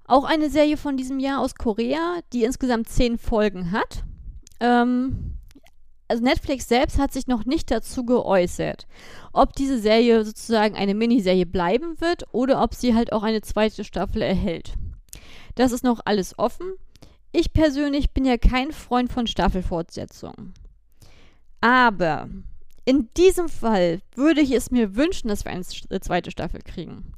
Speaker 1: Auch eine Serie von diesem Jahr aus Korea, die insgesamt zehn Folgen hat. Ähm, also Netflix selbst hat sich noch nicht dazu geäußert, ob diese Serie sozusagen eine Miniserie bleiben wird oder ob sie halt auch eine zweite Staffel erhält. Das ist noch alles offen. Ich persönlich bin ja kein Freund von Staffelfortsetzungen. Aber in diesem Fall würde ich es mir wünschen, dass wir eine zweite Staffel kriegen.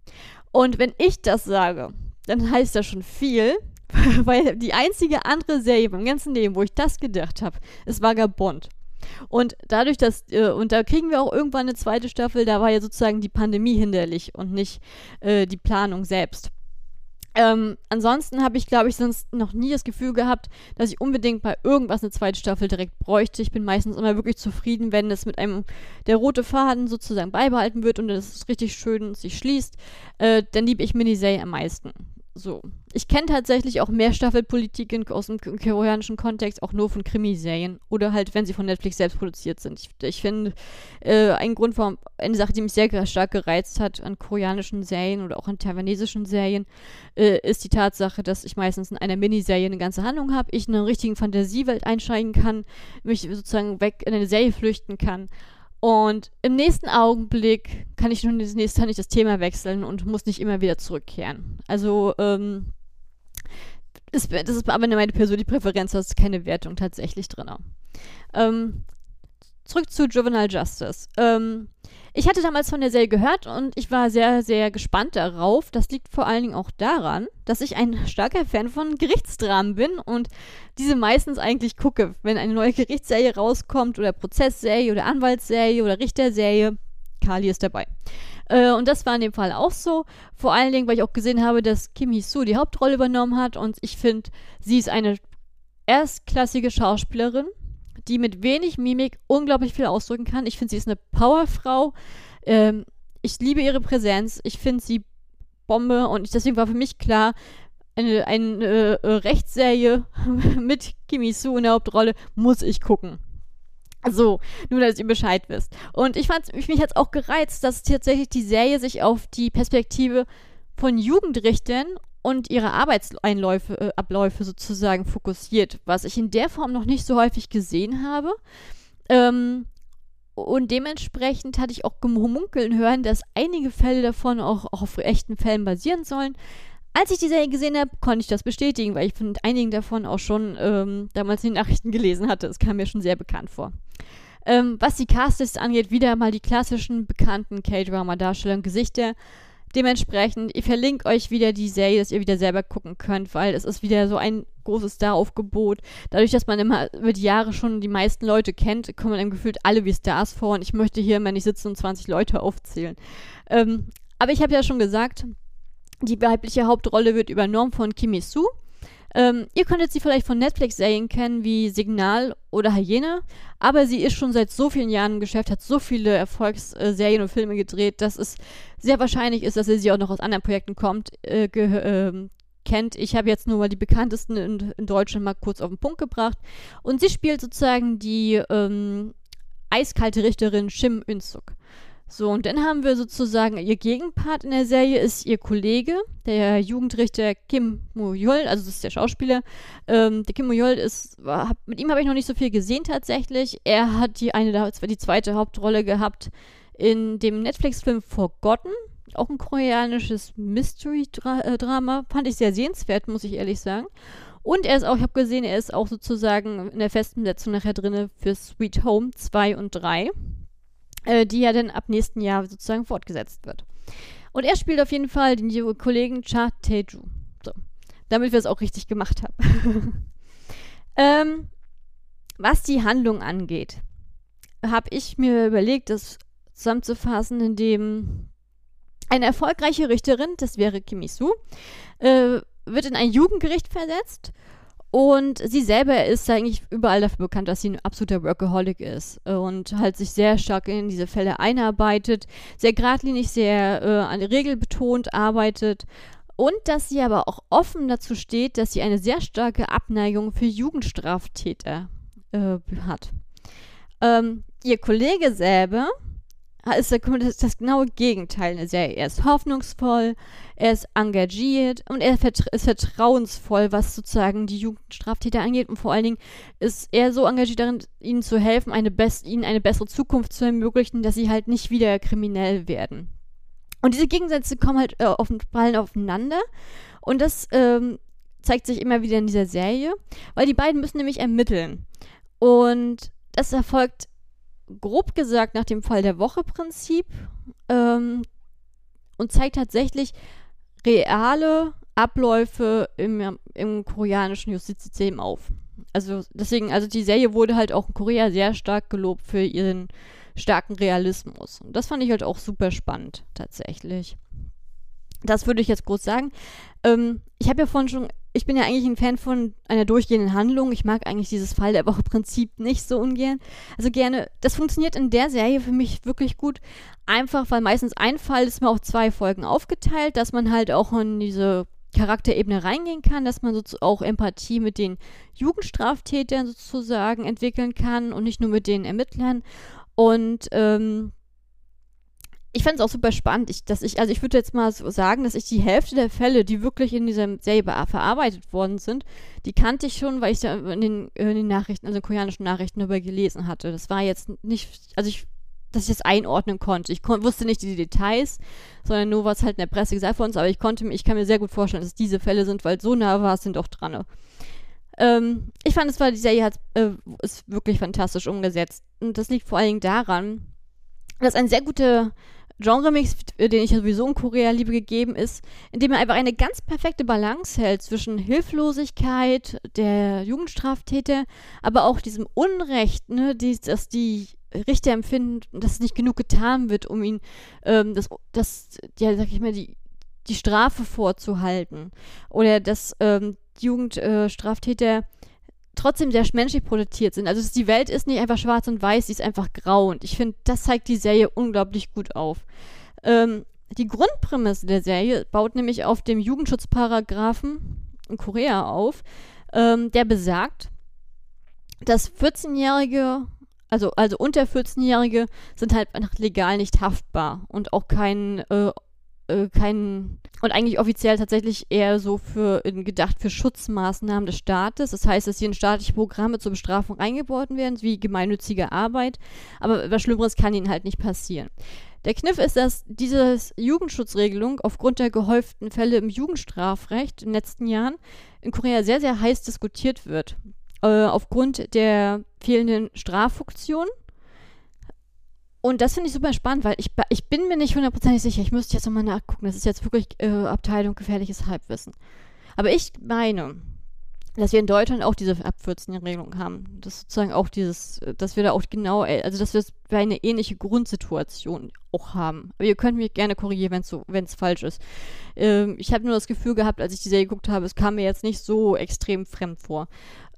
Speaker 1: Und wenn ich das sage, dann heißt das schon viel, weil die einzige andere Serie beim ganzen Leben, wo ich das gedacht habe, ist Vagabond. Und dadurch, dass, äh, und da kriegen wir auch irgendwann eine zweite Staffel, da war ja sozusagen die Pandemie hinderlich und nicht äh, die Planung selbst. Ähm, ansonsten habe ich, glaube ich, sonst noch nie das Gefühl gehabt, dass ich unbedingt bei irgendwas eine zweite Staffel direkt bräuchte. Ich bin meistens immer wirklich zufrieden, wenn es mit einem der rote Faden sozusagen beibehalten wird und es richtig schön sich schließt. Äh, dann liebe ich Miniserie am meisten. So. Ich kenne tatsächlich auch Mehrstaffelpolitik aus dem koreanischen Kontext auch nur von Krimiserien oder halt, wenn sie von Netflix selbst produziert sind. Ich, ich finde, äh, ein Grund, warum eine Sache, die mich sehr stark gereizt hat an koreanischen Serien oder auch an taiwanesischen Serien, äh, ist die Tatsache, dass ich meistens in einer Miniserie eine ganze Handlung habe, ich in eine richtigen Fantasiewelt einsteigen kann, mich sozusagen weg in eine Serie flüchten kann und im nächsten Augenblick kann ich nun das nächste nicht das Thema wechseln und muss nicht immer wieder zurückkehren. Also, ähm, ist, das ist aber meine persönliche Präferenz, da ist keine Wertung tatsächlich drin. Ähm, zurück zu Juvenile Justice. Ähm, ich hatte damals von der Serie gehört und ich war sehr, sehr gespannt darauf. Das liegt vor allen Dingen auch daran, dass ich ein starker Fan von Gerichtsdramen bin und diese meistens eigentlich gucke, wenn eine neue Gerichtsserie rauskommt oder Prozessserie oder Anwaltsserie oder Richterserie. Kali ist dabei. Äh, und das war in dem Fall auch so. Vor allen Dingen, weil ich auch gesehen habe, dass Kim Hee-soo die Hauptrolle übernommen hat und ich finde, sie ist eine erstklassige Schauspielerin die mit wenig Mimik unglaublich viel ausdrücken kann. Ich finde, sie ist eine Powerfrau. Ähm, ich liebe ihre Präsenz. Ich finde sie Bombe und ich, deswegen war für mich klar, eine, eine äh, Rechtsserie mit Kimi Su in der Hauptrolle muss ich gucken. So, nur dass ihr Bescheid wisst. Und ich fand mich hat es auch gereizt, dass tatsächlich die Serie sich auf die Perspektive von Jugendrichtern und ihre Arbeitsabläufe äh, sozusagen fokussiert, was ich in der Form noch nicht so häufig gesehen habe. Ähm, und dementsprechend hatte ich auch gemunkeln hören, dass einige Fälle davon auch, auch auf echten Fällen basieren sollen. Als ich die Serie gesehen habe, konnte ich das bestätigen, weil ich von einigen davon auch schon ähm, damals in den Nachrichten gelesen hatte. Es kam mir schon sehr bekannt vor. Ähm, was die Castlist angeht, wieder mal die klassischen bekannten K-Drama-Darsteller und Gesichter. Dementsprechend, ich verlinke euch wieder die Serie, dass ihr wieder selber gucken könnt, weil es ist wieder so ein großes Star-Aufgebot. Dadurch, dass man immer über die Jahre schon die meisten Leute kennt, kommen einem gefühlt alle wie Stars vor und ich möchte hier immer nicht sitzen und 20 Leute aufzählen. Ähm, aber ich habe ja schon gesagt, die weibliche Hauptrolle wird übernommen von Kimi Su. Ähm, ihr könntet sie vielleicht von Netflix-Serien kennen wie Signal oder Hyäne, aber sie ist schon seit so vielen Jahren im Geschäft, hat so viele Erfolgsserien und Filme gedreht, dass es sehr wahrscheinlich ist, dass sie auch noch aus anderen Projekten kommt, äh, äh, kennt. Ich habe jetzt nur mal die bekanntesten in, in, Deutschland mal kurz auf den Punkt gebracht. Und sie spielt sozusagen die ähm, eiskalte Richterin Shim Ünsuk. So, und dann haben wir sozusagen ihr Gegenpart in der Serie ist ihr Kollege, der Jugendrichter Kim Mo-yol, also das ist der Schauspieler. Ähm, der Kim Mo-yol ist, war, mit ihm habe ich noch nicht so viel gesehen tatsächlich. Er hat die eine, die zweite Hauptrolle gehabt in dem Netflix-Film Forgotten, auch ein koreanisches Mystery-Drama, fand ich sehr sehenswert, muss ich ehrlich sagen. Und er ist auch, ich habe gesehen, er ist auch sozusagen in der festen Besetzung nachher drin für Sweet Home 2 und 3 äh, die ja dann ab nächsten Jahr sozusagen fortgesetzt wird. Und er spielt auf jeden Fall den Kollegen Cha Taeju. So, damit wir es auch richtig gemacht haben. ähm, was die Handlung angeht, habe ich mir überlegt, das zusammenzufassen, indem eine erfolgreiche Richterin, das wäre Kimisu, äh, wird in ein Jugendgericht versetzt und sie selber ist eigentlich überall dafür bekannt, dass sie ein absoluter Workaholic ist und halt sich sehr stark in diese Fälle einarbeitet, sehr geradlinig, sehr äh, regelbetont arbeitet und dass sie aber auch offen dazu steht, dass sie eine sehr starke Abneigung für Jugendstraftäter äh, hat. Ähm, ihr Kollege selber ist das, das genaue Gegenteil in der Serie. Er ist hoffnungsvoll, er ist engagiert und er ist vertrauensvoll, was sozusagen die Jugendstraftäter angeht. Und vor allen Dingen ist er so engagiert darin, ihnen zu helfen, eine ihnen eine bessere Zukunft zu ermöglichen, dass sie halt nicht wieder kriminell werden. Und diese Gegensätze kommen halt äh, auf, fallen aufeinander. Und das ähm, zeigt sich immer wieder in dieser Serie, weil die beiden müssen nämlich ermitteln. Und das erfolgt grob gesagt nach dem Fall der Woche-Prinzip ähm, und zeigt tatsächlich reale Abläufe im, im koreanischen Justizsystem auf. Also deswegen, also die Serie wurde halt auch in Korea sehr stark gelobt für ihren starken Realismus. Und das fand ich halt auch super spannend, tatsächlich. Das würde ich jetzt groß sagen. Ähm, ich habe ja vorhin schon ich bin ja eigentlich ein Fan von einer durchgehenden Handlung. Ich mag eigentlich dieses Fall der Woche Prinzip nicht so ungern. Also gerne, das funktioniert in der Serie für mich wirklich gut. Einfach, weil meistens ein Fall ist mir auf zwei Folgen aufgeteilt, dass man halt auch in diese Charakterebene reingehen kann, dass man sozusagen auch Empathie mit den Jugendstraftätern sozusagen entwickeln kann und nicht nur mit den Ermittlern. Und ähm, ich fand es auch super spannend, ich, dass ich, also ich würde jetzt mal so sagen, dass ich die Hälfte der Fälle, die wirklich in dieser Serie verarbeitet worden sind, die kannte ich schon, weil ich da in den, in den Nachrichten, also in koreanischen Nachrichten darüber gelesen hatte. Das war jetzt nicht, also ich, dass ich das einordnen konnte. Ich kon wusste nicht die Details, sondern nur, was halt in der Presse gesagt worden ist, aber ich konnte, ich kann mir sehr gut vorstellen, dass es diese Fälle sind, weil so nah war es sind doch dran. Ähm, ich fand, es war, die Serie hat, äh, ist wirklich fantastisch umgesetzt. Und das liegt vor allen Dingen daran, dass ein sehr guter Genre-Mix, den ich sowieso in Korea liebe, gegeben ist, indem er einfach eine ganz perfekte Balance hält zwischen Hilflosigkeit der Jugendstraftäter, aber auch diesem Unrecht, ne, die, dass die Richter empfinden, dass nicht genug getan wird, um ihn, ähm, das, das, ja, sag ich mal, die, die Strafe vorzuhalten. Oder dass ähm, Jugendstraftäter äh, trotzdem sehr menschlich produziert sind. Also die Welt ist nicht einfach schwarz und weiß, sie ist einfach grau. Und ich finde, das zeigt die Serie unglaublich gut auf. Ähm, die Grundprämisse der Serie baut nämlich auf dem Jugendschutzparagraphen in Korea auf, ähm, der besagt, dass 14-Jährige, also, also unter 14-Jährige, sind halt legal nicht haftbar und auch kein äh, äh, kein und eigentlich offiziell tatsächlich eher so für gedacht für Schutzmaßnahmen des Staates. Das heißt, dass hier in staatliche Programme zur Bestrafung eingebaut werden, wie gemeinnützige Arbeit. Aber was Schlimmeres kann ihnen halt nicht passieren. Der Kniff ist, dass diese Jugendschutzregelung aufgrund der gehäuften Fälle im Jugendstrafrecht in den letzten Jahren in Korea sehr, sehr heiß diskutiert wird. Äh, aufgrund der fehlenden Straffunktion und das finde ich super spannend, weil ich, ich bin mir nicht hundertprozentig sicher. Ich müsste jetzt nochmal nachgucken. Das ist jetzt wirklich äh, Abteilung gefährliches Halbwissen. Aber ich meine, dass wir in Deutschland auch diese ab 14-Regelung haben. Das sozusagen auch dieses, dass wir da auch genau, äh, also dass wir eine ähnliche Grundsituation auch haben. Aber ihr könnt mich gerne korrigieren, wenn es so, falsch ist. Ähm, ich habe nur das Gefühl gehabt, als ich die Serie geguckt habe, es kam mir jetzt nicht so extrem fremd vor.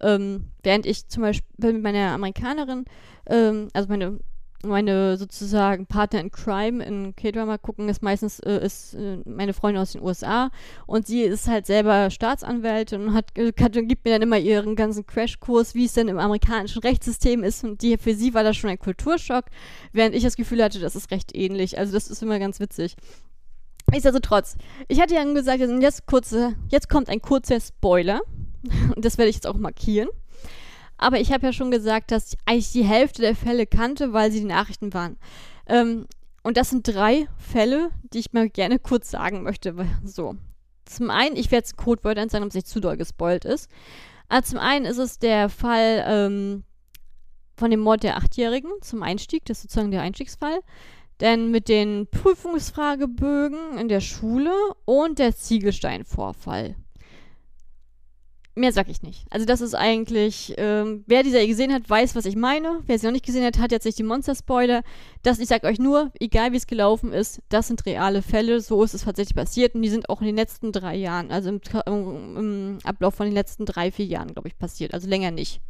Speaker 1: Ähm, während ich zum Beispiel mit meiner Amerikanerin, ähm, also meine meine sozusagen Partner in Crime in K-Drama gucken, ist meistens äh, ist äh, meine Freundin aus den USA und sie ist halt selber Staatsanwältin und hat, hat gibt mir dann immer ihren ganzen Crashkurs, wie es denn im amerikanischen Rechtssystem ist und die für sie war das schon ein Kulturschock, während ich das Gefühl hatte, das ist recht ähnlich. Also das ist immer ganz witzig. Nichtsdestotrotz, ich hatte ja gesagt, jetzt, kurze, jetzt kommt ein kurzer Spoiler und das werde ich jetzt auch markieren. Aber ich habe ja schon gesagt, dass ich eigentlich die Hälfte der Fälle kannte, weil sie die Nachrichten waren. Ähm, und das sind drei Fälle, die ich mal gerne kurz sagen möchte. So. Zum einen, ich werde jetzt Codewörter sagen, ob es nicht zu doll gespoilt ist. Aber zum einen ist es der Fall ähm, von dem Mord der Achtjährigen zum Einstieg, das ist sozusagen der Einstiegsfall. Denn mit den Prüfungsfragebögen in der Schule und der Ziegelsteinvorfall mehr sag ich nicht. Also das ist eigentlich, ähm, wer die Serie gesehen hat, weiß, was ich meine. Wer sie noch nicht gesehen hat, hat jetzt nicht die Monster-Spoiler. Das, ich sag euch nur, egal wie es gelaufen ist, das sind reale Fälle. So ist es tatsächlich passiert und die sind auch in den letzten drei Jahren, also im, im Ablauf von den letzten drei, vier Jahren, glaube ich, passiert. Also länger nicht.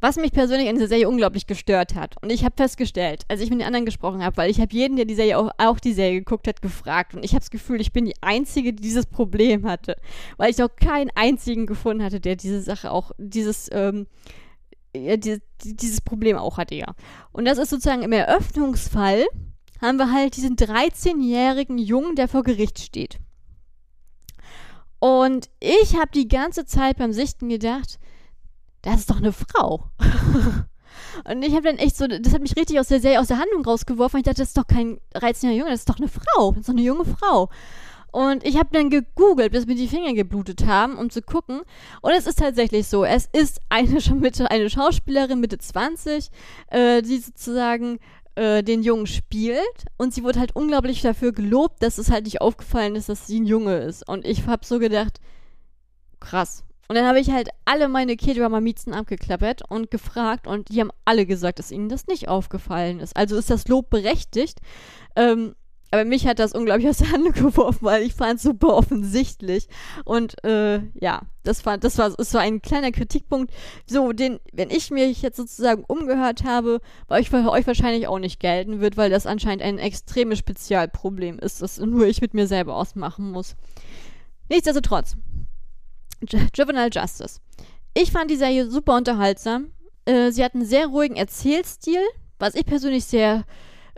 Speaker 1: Was mich persönlich in dieser Serie unglaublich gestört hat. Und ich habe festgestellt, als ich mit den anderen gesprochen habe, weil ich habe jeden, der die Serie auch, auch die Serie geguckt hat, gefragt. Und ich habe das Gefühl, ich bin die Einzige, die dieses Problem hatte. Weil ich noch keinen einzigen gefunden hatte, der diese Sache auch, dieses, ähm, ja, die, dieses Problem auch hatte, ja. Und das ist sozusagen im Eröffnungsfall haben wir halt diesen 13-jährigen Jungen, der vor Gericht steht. Und ich habe die ganze Zeit beim Sichten gedacht, das ist doch eine Frau. und ich habe dann echt so, das hat mich richtig aus der Serie, aus der Handlung rausgeworfen. Ich dachte, das ist doch kein 13-jähriger Junge, das ist doch eine Frau. Das ist doch eine junge Frau. Und ich habe dann gegoogelt, bis mir die Finger geblutet haben, um zu gucken. Und es ist tatsächlich so. Es ist eine Mitte, eine Schauspielerin Mitte 20, äh, die sozusagen äh, den Jungen spielt. Und sie wurde halt unglaublich dafür gelobt, dass es halt nicht aufgefallen ist, dass sie ein Junge ist. Und ich habe so gedacht, krass. Und dann habe ich halt alle meine K-Drama-Miezen abgeklappert und gefragt und die haben alle gesagt, dass ihnen das nicht aufgefallen ist. Also ist das Lob berechtigt. Ähm, aber mich hat das unglaublich aus der Hand geworfen, weil ich fand es super offensichtlich. Und äh, ja, das, fand, das war so ein kleiner Kritikpunkt. So, den, wenn ich mich jetzt sozusagen umgehört habe, bei euch, bei euch wahrscheinlich auch nicht gelten wird, weil das anscheinend ein extremes Spezialproblem ist, das nur ich mit mir selber ausmachen muss. Nichtsdestotrotz, Juvenile Justice. Ich fand die Serie super unterhaltsam. Äh, sie hat einen sehr ruhigen Erzählstil, was ich persönlich sehr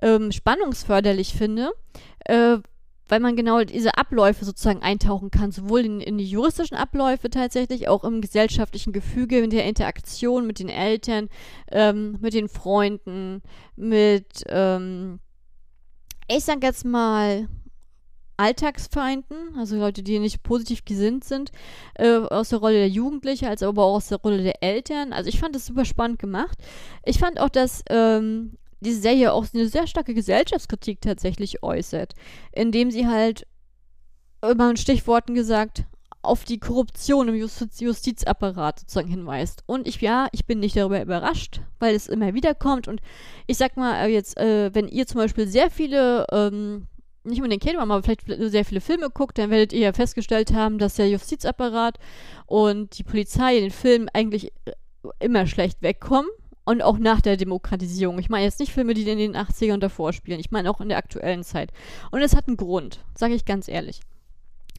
Speaker 1: ähm, spannungsförderlich finde, äh, weil man genau diese Abläufe sozusagen eintauchen kann, sowohl in, in, die juristischen Abläufe tatsächlich, auch im gesellschaftlichen Gefüge, mit der Interaktion mit den Eltern, ähm, mit den Freunden, mit, ähm, ich sag jetzt mal, Alltagsfeinden, also Leute, die nicht positiv gesinnt sind, äh, aus der Rolle der Jugendlichen, als aber auch aus der Rolle der Eltern. Also ich fand das super spannend gemacht. Ich fand auch, dass ähm, diese Serie auch eine sehr starke Gesellschaftskritik tatsächlich äußert, indem sie halt immer in Stichworten gesagt auf die Korruption im Justiz Justizapparat sozusagen hinweist. Und ich, ja, ich bin nicht darüber überrascht, weil es immer wieder kommt. Und ich sag mal äh, jetzt, äh, wenn ihr zum Beispiel sehr viele ähm, nicht unbedingt K-Drama, aber vielleicht sehr viele Filme guckt, dann werdet ihr ja festgestellt haben, dass der Justizapparat und die Polizei in den Filmen eigentlich äh, immer schlecht wegkommen. Und auch nach der Demokratisierung. Ich meine jetzt nicht Filme, die in den 80ern davor spielen. Ich meine auch in der aktuellen Zeit. Und es hat einen Grund, sage ich ganz ehrlich.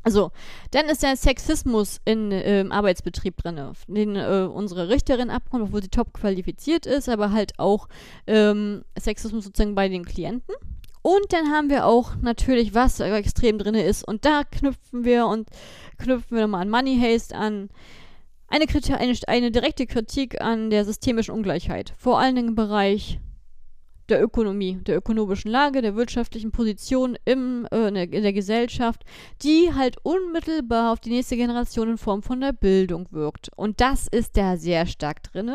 Speaker 1: Also, dann ist der Sexismus in, äh, im Arbeitsbetrieb drin, den äh, unsere Richterin abkommt, obwohl sie top qualifiziert ist, aber halt auch ähm, Sexismus sozusagen bei den Klienten. Und dann haben wir auch natürlich, was extrem drin ist. Und da knüpfen wir und knüpfen wir nochmal an Money Haste an. Eine, eine, eine direkte Kritik an der systemischen Ungleichheit. Vor allen Dingen im Bereich der Ökonomie, der ökonomischen Lage, der wirtschaftlichen Position im, äh, in, der, in, der, Gesellschaft, die halt unmittelbar auf die nächste Generation in Form von der Bildung wirkt. Und das ist da sehr stark drin.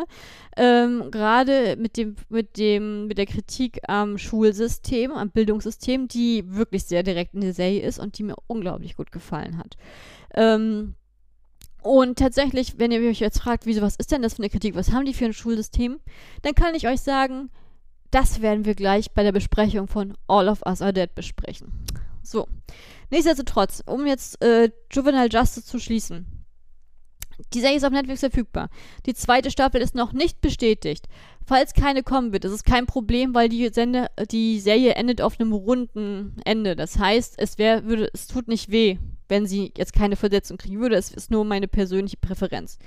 Speaker 1: Ähm, Gerade mit dem, mit dem, mit der Kritik am Schulsystem, am Bildungssystem, die wirklich sehr direkt in der Serie ist und die mir unglaublich gut gefallen hat. Ähm, und tatsächlich, wenn ihr euch jetzt fragt, wieso, was ist denn das für eine Kritik, was haben die für ein Schulsystem, dann kann ich euch sagen, das werden wir gleich bei der Besprechung von All of Us Are Dead besprechen. So. Nichtsdestotrotz, um jetzt äh, Juvenile Justice zu schließen. Die Serie ist auf Netflix verfügbar. Die zweite Staffel ist noch nicht bestätigt. Falls keine kommen wird, ist es kein Problem, weil die, Sende, die Serie endet auf einem runden Ende. Das heißt, es, wär, würde, es tut nicht weh, wenn sie jetzt keine Versetzung kriegen würde. Es ist nur meine persönliche Präferenz.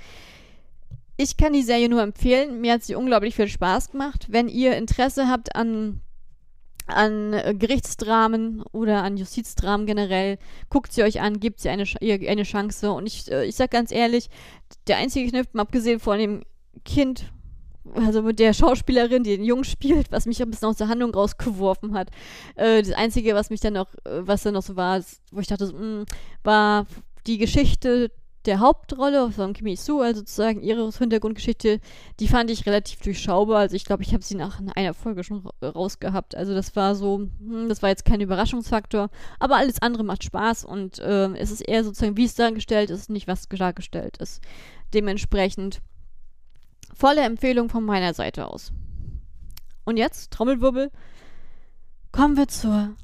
Speaker 1: Ich kann die Serie nur empfehlen. Mir hat sie unglaublich viel Spaß gemacht. Wenn ihr Interesse habt an an Gerichtsdramen oder an Justizdramen generell. Guckt sie euch an, gebt sie eine, eine Chance. Und ich, äh, ich sag ganz ehrlich, der einzige Kniff, abgesehen von dem Kind, also mit der Schauspielerin, die den Jungen spielt, was mich ein bisschen aus der Handlung rausgeworfen hat. Äh, das Einzige, was mich dann noch, äh, was dann noch so war, wo ich dachte, mh, mm, war die Geschichte der Hauptrolle von Kimi Su, also sozusagen ihre Hintergrundgeschichte, die fand ich relativ durchschaubar. Also ich glaube, ich habe sie nach einer Folge schon rausgehabt. Also das war so, hm, das war jetzt kein Überraschungsfaktor, aber alles andere macht Spaß und äh, es ist eher sozusagen, wie es dargestellt ist, nicht was dargestellt ist. Dementsprechend volle Empfehlung von meiner Seite aus. Und jetzt, Trommelwirbel, kommen wir zur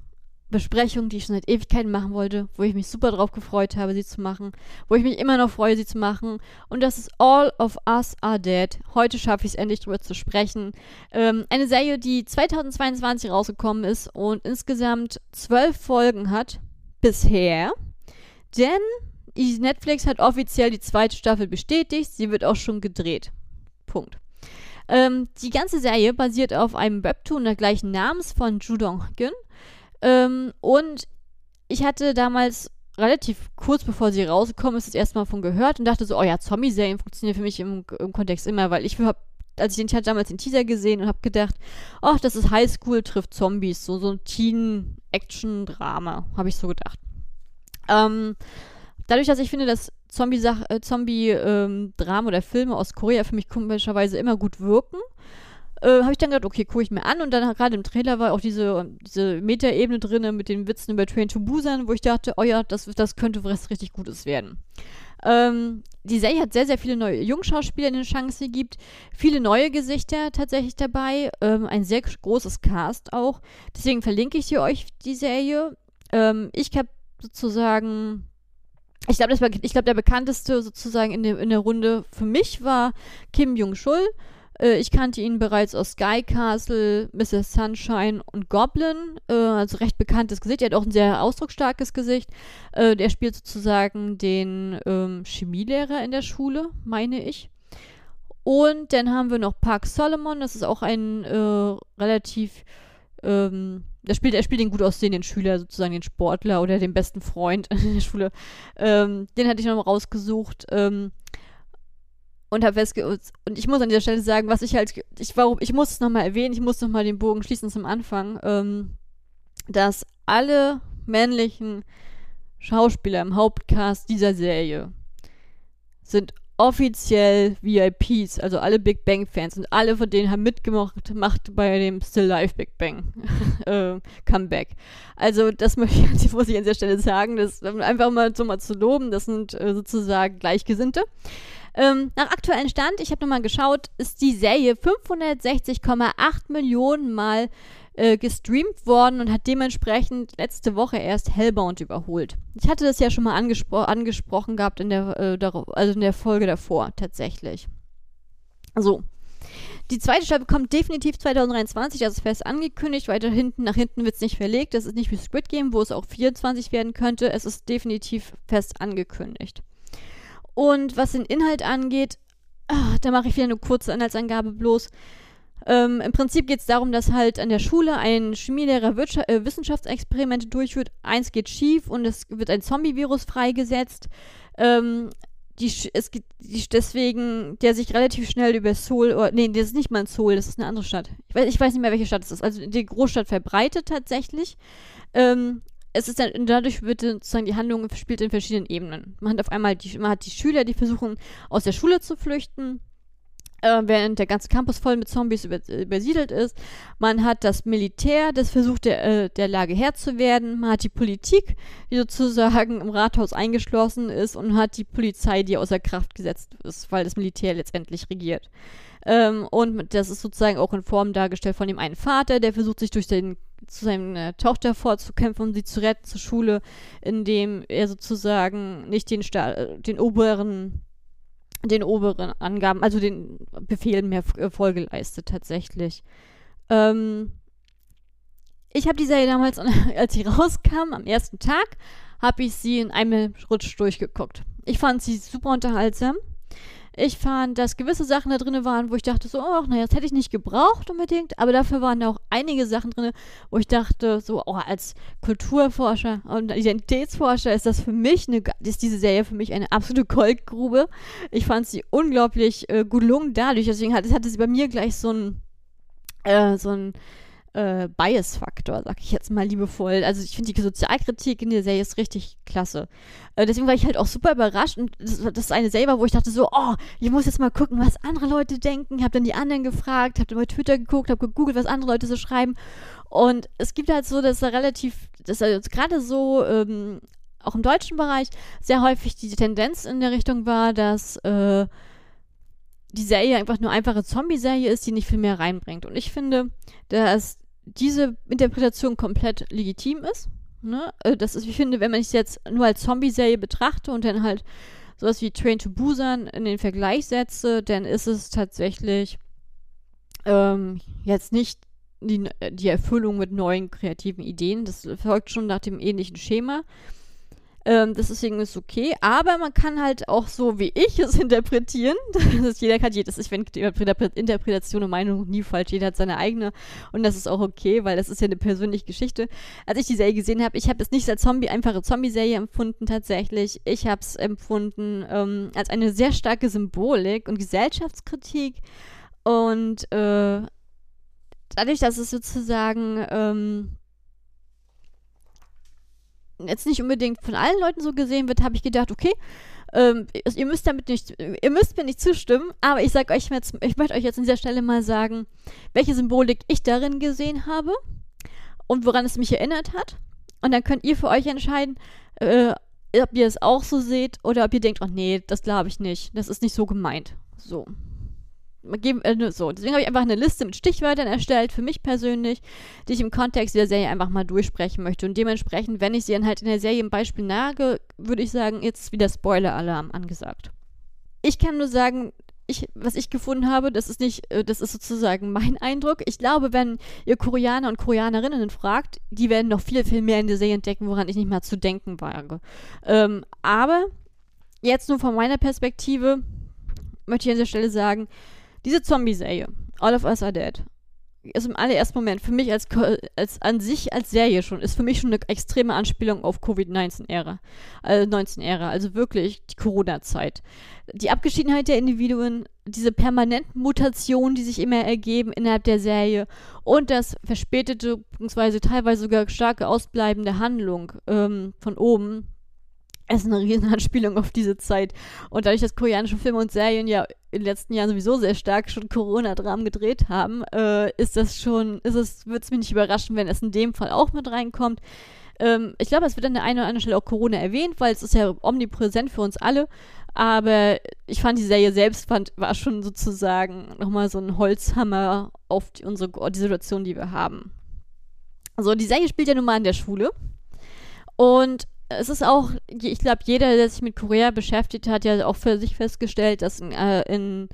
Speaker 1: Besprechung, die ich schon seit Ewigkeiten machen wollte, wo ich mich super drauf gefreut habe, sie zu machen, wo ich mich immer noch freue, sie zu machen. Und das ist All of Us Are Dead. Heute schaffe ich es endlich drüber zu sprechen. Ähm, eine Serie, die 2022 rausgekommen ist und insgesamt zwölf Folgen hat bisher. Denn Netflix hat offiziell die zweite Staffel bestätigt. Sie wird auch schon gedreht. Punkt. Ähm, die ganze Serie basiert auf einem Webtoon der gleichen Namens von Ju Dong-hyun. Ähm, und ich hatte damals relativ kurz bevor sie rausgekommen ist, das erste Mal von gehört und dachte so, oh ja, Zombie-Serien funktionieren für mich im, im Kontext immer, weil ich habe als ich den hatte damals den Teaser gesehen und habe gedacht, ach, das ist Highschool trifft Zombies, so so ein Teen-Action-Drama, habe ich so gedacht. Ähm, dadurch, dass ich finde, dass Zombie-Drama äh, Zombie, ähm, oder Filme aus Korea für mich komischerweise immer gut wirken, äh, habe ich dann gedacht, okay, gucke ich mir an. Und dann gerade im Trailer war auch diese, diese Metaebene drin mit den Witzen über Train to Busan, wo ich dachte, oh ja, das, das könnte was richtig Gutes werden. Ähm, die Serie hat sehr, sehr viele neue Jungschauspieler in den Chance gibt, viele neue Gesichter tatsächlich dabei, ähm, ein sehr großes Cast auch. Deswegen verlinke ich hier euch die Serie. Ähm, ich habe sozusagen ich glaube, glaub, der bekannteste sozusagen in der, in der Runde für mich war Kim Jung-Schul. Äh, ich kannte ihn bereits aus Sky Castle, Mrs. Sunshine und Goblin, äh, also recht bekanntes Gesicht. Er hat auch ein sehr ausdrucksstarkes Gesicht. Äh, der spielt sozusagen den ähm, Chemielehrer in der Schule, meine ich. Und dann haben wir noch Park Solomon, das ist auch ein äh, relativ ähm, er spielt, er spielt den gut aussehenden Schüler, sozusagen den Sportler oder den besten Freund in der Schule. Ähm, den hatte ich noch mal rausgesucht. Ähm, und habe festge und ich muss an dieser Stelle sagen, was ich halt ich warum ich muss es noch mal erwähnen, ich muss noch mal den Bogen schließen zum Anfang, ähm, dass alle männlichen Schauspieler im Hauptcast dieser Serie sind offiziell VIPs, also alle Big Bang Fans und alle von denen haben mitgemacht macht bei dem Still Life Big Bang äh, Comeback. Also das möchte ich, muss ich an dieser Stelle sagen, das einfach mal so mal zu loben, das sind äh, sozusagen Gleichgesinnte. Ähm, nach aktuellem Stand, ich habe nochmal geschaut, ist die Serie 560,8 Millionen Mal äh, gestreamt worden und hat dementsprechend letzte Woche erst Hellbound überholt. Ich hatte das ja schon mal angespro angesprochen gehabt in der, äh, also in der Folge davor tatsächlich. So. Die zweite Staffel kommt definitiv 2023, das ist fest angekündigt. Weiter hinten, nach hinten wird es nicht verlegt. Das ist nicht wie Squid Game, wo es auch 24 werden könnte. Es ist definitiv fest angekündigt. Und was den Inhalt angeht, ach, da mache ich wieder eine kurze Inhaltsangabe bloß. Ähm, Im Prinzip geht es darum, dass halt an der Schule ein Chemielehrer äh, Wissenschaftsexperimente durchführt. Eins geht schief und es wird ein Zombie-Virus freigesetzt. Ähm, die, es die, deswegen, der sich relativ schnell über Seoul, oder, nee, das ist nicht mal Seoul, das ist eine andere Stadt. Ich weiß, ich weiß nicht mehr, welche Stadt es ist. Also die Großstadt verbreitet tatsächlich. Ähm, es ist dann, dadurch wird sozusagen die Handlung spielt in verschiedenen Ebenen. Man hat auf einmal die, man hat die Schüler, die versuchen, aus der Schule zu flüchten, äh, während der ganze Campus voll mit Zombies über, übersiedelt ist. Man hat das Militär, das versucht, der, äh, der Lage Herr zu werden. Man hat die Politik, die sozusagen im Rathaus eingeschlossen ist und hat die Polizei, die außer Kraft gesetzt ist, weil das Militär letztendlich regiert. Ähm, und das ist sozusagen auch in Form dargestellt von dem einen Vater, der versucht, sich durch den zu seiner Tochter vorzukämpfen, um sie zu retten zur Schule, indem er sozusagen nicht den, Sta den oberen den oberen Angaben, also den Befehlen mehr äh, Folge leistet tatsächlich. Ähm, ich habe die Serie damals, als sie rauskam, am ersten Tag, habe ich sie in einem Rutsch durchgeguckt. Ich fand sie super unterhaltsam. Ich fand, dass gewisse Sachen da drin waren, wo ich dachte so, ach, naja, das hätte ich nicht gebraucht unbedingt, aber dafür waren da auch einige Sachen drin, wo ich dachte so, oh, als Kulturforscher und Identitätsforscher ist das für mich eine, ist diese Serie für mich eine absolute Goldgrube. Ich fand sie unglaublich äh, gelungen dadurch, deswegen hat, hatte sie bei mir gleich so ein, äh, so ein äh, Bias-Faktor, sag ich jetzt mal liebevoll. Also ich finde die Sozialkritik in der Serie ist richtig klasse. Äh, deswegen war ich halt auch super überrascht und das, das ist eine selber, wo ich dachte so, oh, ich muss jetzt mal gucken, was andere Leute denken. Hab dann die anderen gefragt, hab dann bei Twitter geguckt, hab gegoogelt, was andere Leute so schreiben. Und es gibt halt so, dass da relativ, dass da gerade so ähm, auch im deutschen Bereich sehr häufig die Tendenz in der Richtung war, dass äh, die Serie einfach nur einfache Zombie-Serie ist, die nicht viel mehr reinbringt. Und ich finde, dass diese Interpretation komplett legitim ist. Ne? Äh, das ist, ich finde, wenn man es jetzt nur als Zombie-Serie betrachte und dann halt sowas wie Train to Busan in den Vergleich setze, dann ist es tatsächlich ähm, jetzt nicht die, die Erfüllung mit neuen kreativen Ideen. Das folgt schon nach dem ähnlichen Schema. Ähm, deswegen ist okay, aber man kann halt auch so, wie ich es interpretieren. Das jeder kann jedes, ich finde Interpretation und Meinung nie falsch. Jeder hat seine eigene und das ist auch okay, weil das ist ja eine persönliche Geschichte. Als ich die Serie gesehen habe, ich habe es nicht als Zombie, einfache Zombie-Serie empfunden tatsächlich. Ich habe es empfunden ähm, als eine sehr starke Symbolik und Gesellschaftskritik und äh, dadurch, dass es sozusagen ähm, jetzt nicht unbedingt von allen Leuten so gesehen wird, habe ich gedacht, okay, ähm, ihr müsst damit nicht, ihr müsst mir nicht zustimmen, aber ich sage euch jetzt, ich möchte euch jetzt an dieser Stelle mal sagen, welche Symbolik ich darin gesehen habe und woran es mich erinnert hat. Und dann könnt ihr für euch entscheiden, äh, ob ihr es auch so seht oder ob ihr denkt, oh nee, das glaube ich nicht, das ist nicht so gemeint. So äh, so. Deswegen habe ich einfach eine Liste mit Stichwörtern erstellt, für mich persönlich, die ich im Kontext der Serie einfach mal durchsprechen möchte. Und dementsprechend, wenn ich sie dann halt in der Serie im Beispiel nage, würde ich sagen, jetzt wieder Spoiler-Alarm angesagt. Ich kann nur sagen, ich, was ich gefunden habe, das ist nicht, äh, das ist sozusagen mein Eindruck. Ich glaube, wenn ihr Koreaner und Koreanerinnen fragt, die werden noch viel, viel mehr in der Serie entdecken, woran ich nicht mal zu denken wage. Ähm, aber jetzt nur von meiner Perspektive möchte ich an dieser Stelle sagen, diese Zombie-Serie, All of Us Are Dead, ist im allerersten Moment für mich als, als an sich als Serie schon, ist für mich schon eine extreme Anspielung auf Covid-19-Ära. Äh, 19-Ära, also wirklich die Corona-Zeit. Die Abgeschiedenheit der Individuen, diese permanenten Mutationen, die sich immer ergeben innerhalb der Serie und das verspätete, beziehungsweise teilweise sogar starke Ausbleiben der Handlung ähm, von oben, ist eine riesen Anspielung auf diese Zeit. Und dadurch, dass koreanische Filme und Serien ja in den letzten Jahren sowieso sehr stark schon Corona-Dramen gedreht haben, äh, ist das schon, ist es, würde es mich nicht überraschen, wenn es in dem Fall auch mit reinkommt. Ähm, ich glaube, es wird an der einen oder anderen Stelle auch Corona erwähnt, weil es ist ja omnipräsent für uns alle. Aber ich fand die Serie selbst fand, war schon sozusagen nochmal so ein Holzhammer auf die, unsere, die Situation, die wir haben. Also die Serie spielt ja nun mal an der Schule. Und es ist auch, ich glaube, jeder, der sich mit Korea beschäftigt hat, ja auch für sich festgestellt, dass äh, in,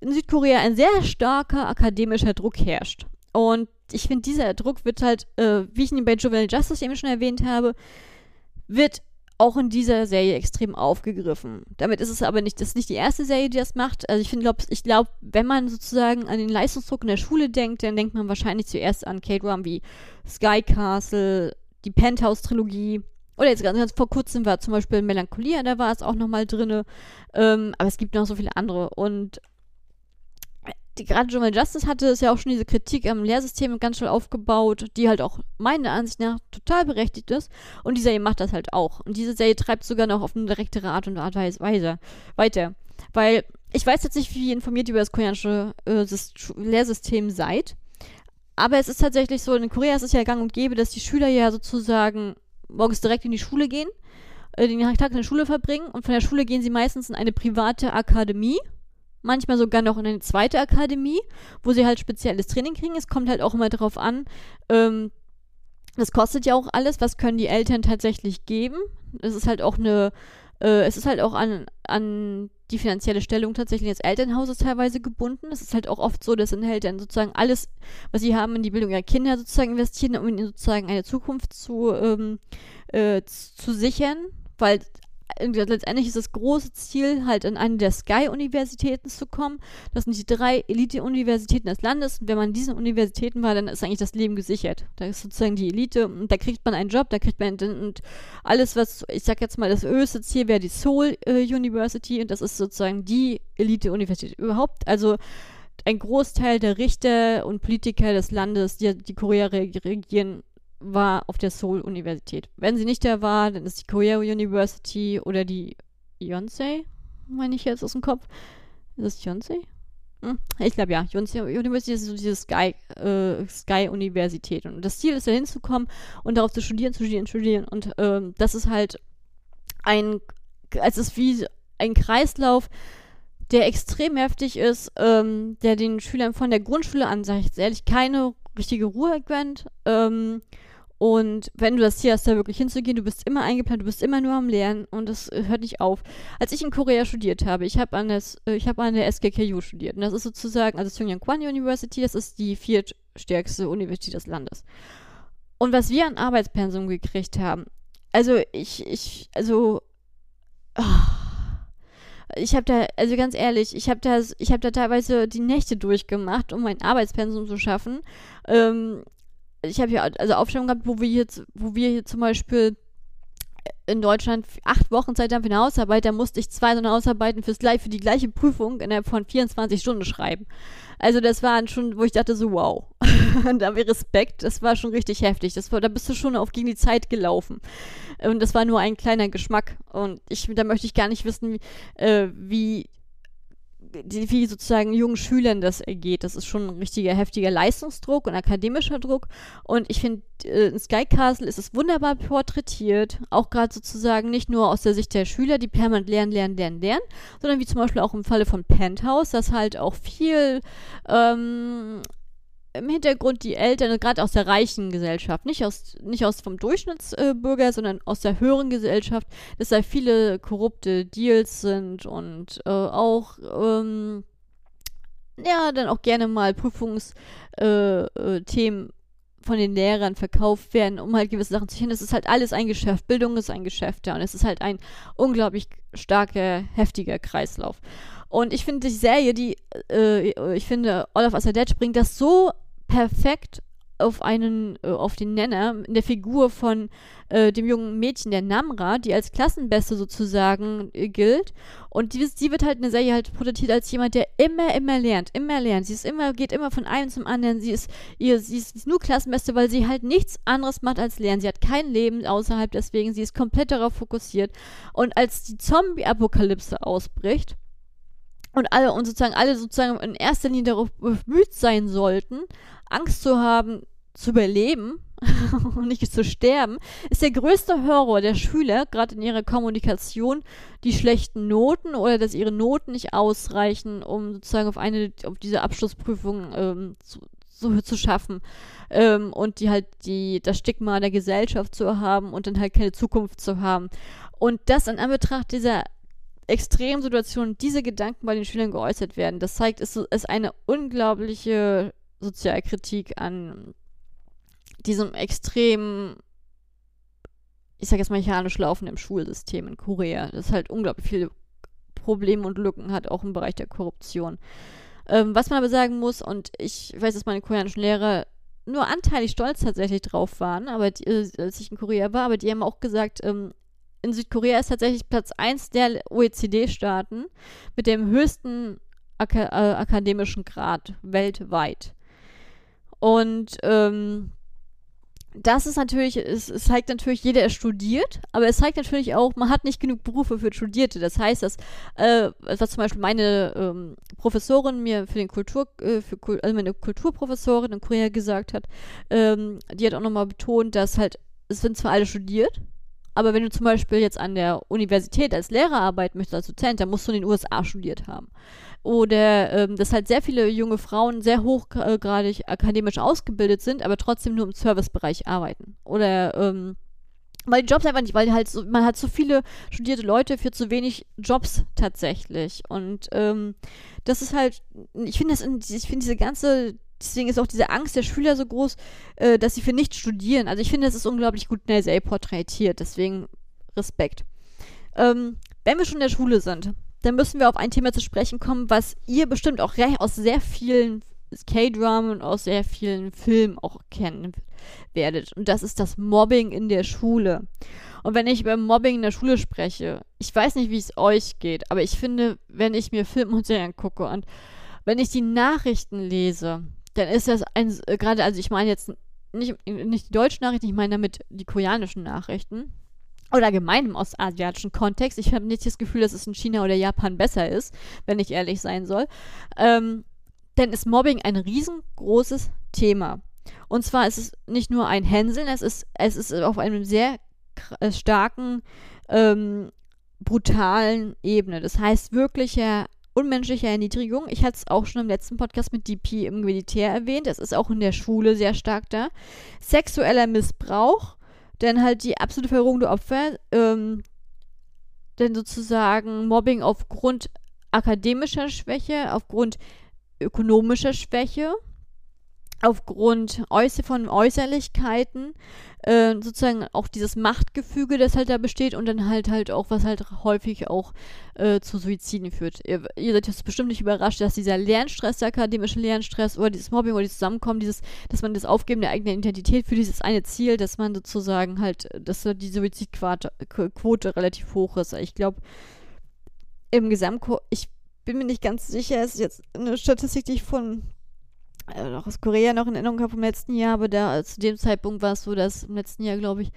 Speaker 1: in, Südkorea ein sehr starker akademischer Druck herrscht. Und ich finde, dieser Druck wird halt, äh, wie ich ihn bei Juvenile Justice eben schon erwähnt habe, wird auch in dieser Serie extrem aufgegriffen. Damit ist es aber nicht, das ist nicht die erste Serie, die das macht. Also ich finde, glaub, ich glaube, wenn man sozusagen an den Leistungsdruck in der Schule denkt, dann denkt man wahrscheinlich zuerst an K-Drum wie Sky Castle, die Penthouse-Trilogie, oder jetzt ganz, ganz vor kurzem war zum Beispiel Melancholia, da war es auch nochmal drin. Ähm, aber es gibt noch so viele andere. Und die, gerade Juvenile Justice hatte es ja auch schon diese Kritik am Lehrsystem ganz schnell aufgebaut, die halt auch meiner Ansicht nach total berechtigt ist. Und die Serie macht das halt auch. Und diese Serie treibt sogar noch auf eine direktere Art und Weise weiter. Weil ich weiß jetzt nicht, wie informiert ihr über das koreanische äh, Lehrsystem seid. Aber es ist tatsächlich so, in Korea ist es ja gang und gäbe, dass die Schüler ja sozusagen morgens direkt in die Schule gehen, äh, den Tag in der Schule verbringen und von der Schule gehen sie meistens in eine private Akademie, manchmal sogar noch in eine zweite Akademie, wo sie halt spezielles Training kriegen. Es kommt halt auch immer darauf an, ähm, das kostet ja auch alles, was können die Eltern tatsächlich geben. Es ist halt auch eine, äh, es ist halt auch an, an die finanzielle Stellung tatsächlich des Elternhauses teilweise gebunden. Es ist halt auch oft so, dass in Eltern sozusagen alles, was sie haben, in die Bildung ihrer Kinder sozusagen investieren, um ihnen sozusagen eine Zukunft zu, ähm, äh, zu sichern, weil letztendlich ist das große Ziel, halt an eine der Sky-Universitäten zu kommen. Das sind die drei Elite-Universitäten des Landes. Und wenn man in diesen Universitäten war, dann ist eigentlich das Leben gesichert. Da ist sozusagen die Elite und da kriegt man einen Job, da kriegt man und alles, was, ich sag jetzt mal, das höchste Ziel wäre die Seoul äh, University und das ist sozusagen die Elite-Universität überhaupt. Also ein Großteil der Richter und Politiker des Landes, die die Korea regieren, war auf der Seoul-Universität. Wenn sie nicht da war, dann ist die Korea University oder die Yonsei, meine ich jetzt aus dem Kopf. Ist das Yonsei? Hm? Ich glaube ja, Yonsei University ist so diese Sky, äh, Sky-Universität. Und das Ziel ist da hinzukommen und darauf zu studieren, studieren, studieren. Und ähm, das ist halt ein, es ist wie ein Kreislauf, der extrem heftig ist, ähm, der den Schülern von der Grundschule an, sage ich jetzt ehrlich, keine richtige Ruhe gönnt. Ähm, und wenn du das Ziel hast, da wirklich hinzugehen, du bist immer eingeplant, du bist immer nur am Lernen und das äh, hört nicht auf. Als ich in Korea studiert habe, ich habe an, äh, hab an der SKKU studiert. Und das ist sozusagen, also Sungyang Kwan University, das ist die viertstärkste Universität des Landes. Und was wir an Arbeitspensum gekriegt haben, also ich, ich, also, oh, ich habe da, also ganz ehrlich, ich habe da, ich habe da teilweise die Nächte durchgemacht, um mein Arbeitspensum zu schaffen. Ähm, ich habe hier also Aufstellungen gehabt, wo wir jetzt, wo wir hier zum Beispiel in Deutschland acht Wochen Zeit haben für eine Hausarbeit, da musste ich zwei so eine Hausarbeiten fürs für die gleiche Prüfung innerhalb von 24 Stunden schreiben. Also das waren schon, wo ich dachte so, wow. Da wir Respekt, das war schon richtig heftig. Das war, da bist du schon auf gegen die Zeit gelaufen. Und das war nur ein kleiner Geschmack. Und ich, da möchte ich gar nicht wissen, wie, äh, wie wie sozusagen jungen Schülern das ergeht. Das ist schon ein richtiger heftiger Leistungsdruck und akademischer Druck. Und ich finde, äh, in Sky Castle ist es wunderbar porträtiert. Auch gerade sozusagen nicht nur aus der Sicht der Schüler, die permanent lernen, lernen, lernen, lernen, sondern wie zum Beispiel auch im Falle von Penthouse, das halt auch viel ähm, im Hintergrund die Eltern, gerade aus der reichen Gesellschaft, nicht aus, nicht aus vom Durchschnittsbürger, sondern aus der höheren Gesellschaft, dass da viele korrupte Deals sind und äh, auch ähm, ja, dann auch gerne mal Prüfungsthemen äh, äh, von den Lehrern verkauft werden, um halt gewisse Sachen zu finden. Es ist halt alles ein Geschäft. Bildung ist ein Geschäft, ja. Und es ist halt ein unglaublich starker, heftiger Kreislauf. Und ich finde die Serie, die, äh, ich finde, Are Dead bringt das so perfekt auf einen, äh, auf den Nenner in der Figur von äh, dem jungen Mädchen, der Namra, die als Klassenbeste sozusagen äh, gilt. Und die, die wird halt in der Serie halt porträtiert als jemand, der immer, immer lernt, immer lernt. Sie ist immer, geht immer von einem zum anderen. Sie ist, ihr, sie ist, sie ist nur Klassenbeste, weil sie halt nichts anderes macht als lernen. Sie hat kein Leben außerhalb deswegen. Sie ist komplett darauf fokussiert. Und als die Zombie-Apokalypse ausbricht, und alle und sozusagen alle sozusagen in erster Linie darauf bemüht sein sollten, Angst zu haben, zu überleben und nicht zu sterben, ist der größte Horror der Schüler, gerade in ihrer Kommunikation, die schlechten Noten oder dass ihre Noten nicht ausreichen, um sozusagen auf eine, auf diese Abschlussprüfung ähm, zu, so zu schaffen ähm, und die halt die das Stigma der Gesellschaft zu haben und dann halt keine Zukunft zu haben. Und das in Anbetracht dieser Extremsituation diese Gedanken bei den Schülern geäußert werden, das zeigt, es ist eine unglaubliche Sozialkritik an diesem extrem, ich sag jetzt mal, mechanisch laufenden Schulsystem in Korea, das halt unglaublich viele Probleme und Lücken hat, auch im Bereich der Korruption. Ähm, was man aber sagen muss, und ich weiß, dass meine koreanischen Lehrer nur anteilig stolz tatsächlich drauf waren, aber die, äh, als ich in Korea war, aber die haben auch gesagt, ähm, in Südkorea ist tatsächlich Platz 1 der OECD-Staaten mit dem höchsten Aka äh, akademischen Grad weltweit. Und ähm, das ist natürlich, es, es, zeigt natürlich, jeder studiert, aber es zeigt natürlich auch, man hat nicht genug Berufe für Studierte. Das heißt, dass, äh, was zum Beispiel meine ähm, Professorin mir für den Kultur, äh, für, also meine Kulturprofessorin in Korea gesagt hat, ähm, die hat auch nochmal betont, dass halt, es sind zwar alle studiert, aber wenn du zum Beispiel jetzt an der Universität als Lehrer arbeiten möchtest, als Dozent, dann musst du in den USA studiert haben. Oder ähm, dass halt sehr viele junge Frauen sehr hochgradig akademisch ausgebildet sind, aber trotzdem nur im Servicebereich arbeiten. Oder ähm, weil die Jobs einfach nicht, weil halt so, man hat so viele studierte Leute für zu wenig Jobs tatsächlich. Und ähm, das ist halt, ich finde das, ich finde diese ganze, deswegen ist auch diese Angst der Schüler so groß, äh, dass sie für nichts studieren. Also ich finde, das ist unglaublich gut in der porträtiert, deswegen Respekt. Ähm, wenn wir schon in der Schule sind, dann müssen wir auf ein Thema zu sprechen kommen, was ihr bestimmt auch aus sehr vielen K-Drama und aus sehr vielen Filmen auch kennen werdet. Und das ist das Mobbing in der Schule. Und wenn ich über Mobbing in der Schule spreche, ich weiß nicht, wie es euch geht, aber ich finde, wenn ich mir Filme und Serien gucke und wenn ich die Nachrichten lese, dann ist das ein, äh, gerade, also ich meine jetzt nicht, nicht die deutschen Nachrichten, ich meine damit die koreanischen Nachrichten. Oder allgemein im ostasiatischen Kontext. Ich habe nicht das Gefühl, dass es in China oder Japan besser ist, wenn ich ehrlich sein soll. Ähm, denn ist Mobbing ein riesengroßes Thema. Und zwar ist es nicht nur ein Hänseln, es ist, es ist auf einem sehr äh, starken, ähm, brutalen Ebene. Das heißt wirkliche unmenschliche Erniedrigung. Ich hatte es auch schon im letzten Podcast mit DP im Militär erwähnt. Es ist auch in der Schule sehr stark da. Sexueller Missbrauch, denn halt die absolute Verrohung der Opfer, ähm, denn sozusagen Mobbing aufgrund akademischer Schwäche, aufgrund ökonomischer Schwäche, aufgrund äußer von Äußerlichkeiten, äh, sozusagen auch dieses Machtgefüge, das halt da besteht und dann halt halt auch, was halt häufig auch äh, zu Suiziden führt. Ihr, ihr seid jetzt bestimmt nicht überrascht, dass dieser Lernstress, der akademische Lernstress oder dieses Mobbing oder dieses Zusammenkommen, dieses, dass man das Aufgeben der eigenen Identität für dieses eine Ziel, dass man sozusagen halt, dass die Suizidquote relativ hoch ist. Ich glaube, im Gesamtkurs, ich bin mir nicht ganz sicher, es ist jetzt eine Statistik, die ich von äh, aus Korea noch in Erinnerung habe vom letzten Jahr, aber da zu dem Zeitpunkt war es so, dass im letzten Jahr, glaube ich,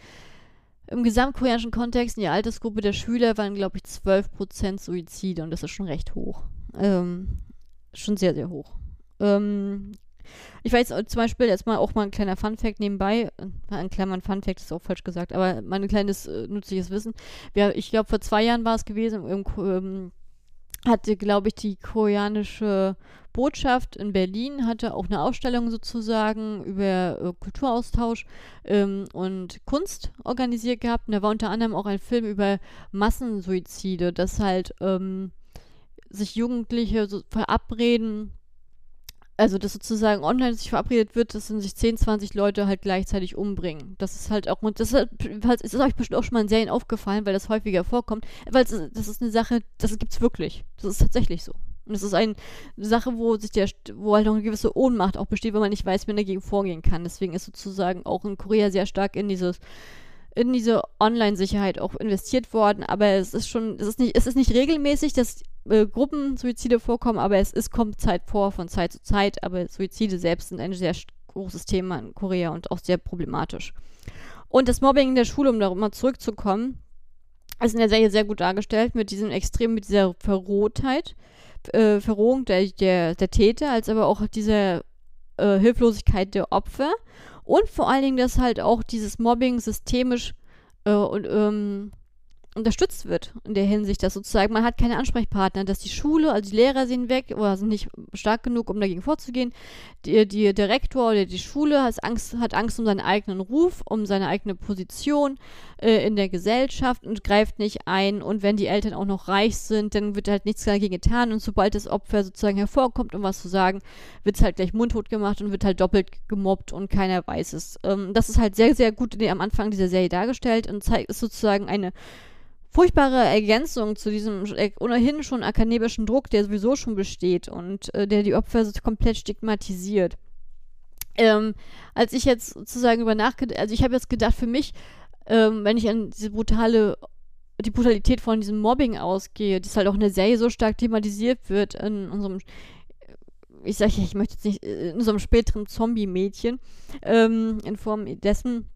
Speaker 1: im gesamtkoreanischen Kontext in der Altersgruppe der Schüler waren, glaube ich, 12% Suizide und das ist schon recht hoch. Ähm, schon sehr, sehr hoch. Ähm, ich weiß zum Beispiel jetzt mal auch mal ein kleiner Fun-Fact nebenbei. Ein kleiner Fun-Fact ist auch falsch gesagt, aber mein kleines äh, nützliches Wissen. Ja, ich glaube, vor zwei Jahren war es gewesen, im, im hatte, glaube ich, die koreanische Botschaft in Berlin hatte auch eine Ausstellung sozusagen über äh, Kulturaustausch ähm, und Kunst organisiert gehabt. Und da war unter anderem auch ein Film über Massensuizide, dass halt ähm, sich Jugendliche so verabreden, also dass sozusagen online sich verabredet wird, dass sich 10, 20 Leute halt gleichzeitig umbringen. Das ist halt auch, das ist, ist euch bestimmt auch schon mal in Serien aufgefallen, weil das häufiger vorkommt, weil es, das ist eine Sache, das gibt's wirklich. Das ist tatsächlich so. Und es ist ein, eine Sache, wo sich der, wo halt noch eine gewisse Ohnmacht auch besteht, wenn man nicht weiß, wie man dagegen vorgehen kann. Deswegen ist sozusagen auch in Korea sehr stark in dieses in diese Online-Sicherheit auch investiert worden, aber es ist schon, es ist nicht, es ist nicht regelmäßig, dass äh, Gruppensuizide vorkommen, aber es ist, kommt Zeit vor, von Zeit zu Zeit, aber Suizide selbst sind ein sehr großes Thema in Korea und auch sehr problematisch. Und das Mobbing in der Schule, um darauf mal zurückzukommen, ist in der Serie sehr gut dargestellt mit diesem extrem, mit dieser Verrohtheit, äh, Verrohung der, der, der Täter, als aber auch dieser äh, Hilflosigkeit der Opfer und vor allen Dingen, dass halt auch dieses Mobbing systemisch äh, und, ähm, unterstützt wird in der Hinsicht, dass sozusagen man hat keine Ansprechpartner, dass die Schule, also die Lehrer sind weg oder sind nicht stark genug, um dagegen vorzugehen. Die, die, der Rektor oder die Schule hat Angst, hat Angst um seinen eigenen Ruf, um seine eigene Position äh, in der Gesellschaft und greift nicht ein. Und wenn die Eltern auch noch reich sind, dann wird halt nichts dagegen getan. Und sobald das Opfer sozusagen hervorkommt, um was zu sagen, wird es halt gleich mundtot gemacht und wird halt doppelt gemobbt und keiner weiß es. Ähm, das ist halt sehr, sehr gut am Anfang dieser Serie dargestellt und zeigt, ist sozusagen eine furchtbare Ergänzung zu diesem äh, ohnehin schon akademischen Druck, der sowieso schon besteht und äh, der die Opfer so komplett stigmatisiert. Ähm, als ich jetzt sozusagen über nachgedacht, also ich habe jetzt gedacht, für mich, ähm, wenn ich an diese brutale, die Brutalität von diesem Mobbing ausgehe, das halt auch in der Serie so stark thematisiert wird in unserem ich sage ja, ich möchte jetzt nicht, in unserem späteren Zombie-Mädchen, ähm, in Form dessen,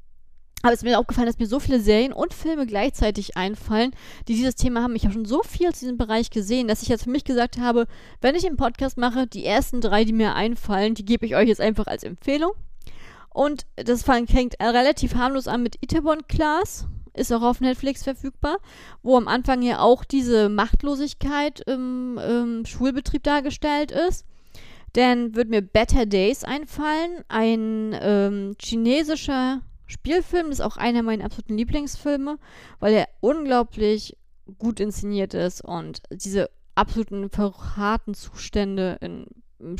Speaker 1: aber es ist mir aufgefallen, dass mir so viele Serien und Filme gleichzeitig einfallen, die dieses Thema haben. Ich habe schon so viel zu diesem Bereich gesehen, dass ich jetzt für mich gesagt habe, wenn ich einen Podcast mache, die ersten drei, die mir einfallen, die gebe ich euch jetzt einfach als Empfehlung. Und das fängt relativ harmlos an mit Itaewon Class, ist auch auf Netflix verfügbar, wo am Anfang ja auch diese Machtlosigkeit im, im Schulbetrieb dargestellt ist. Dann wird mir Better Days einfallen, ein ähm, chinesischer Spielfilm. Das ist auch einer meiner absoluten Lieblingsfilme, weil er unglaublich gut inszeniert ist und diese absoluten verharten Zustände in, im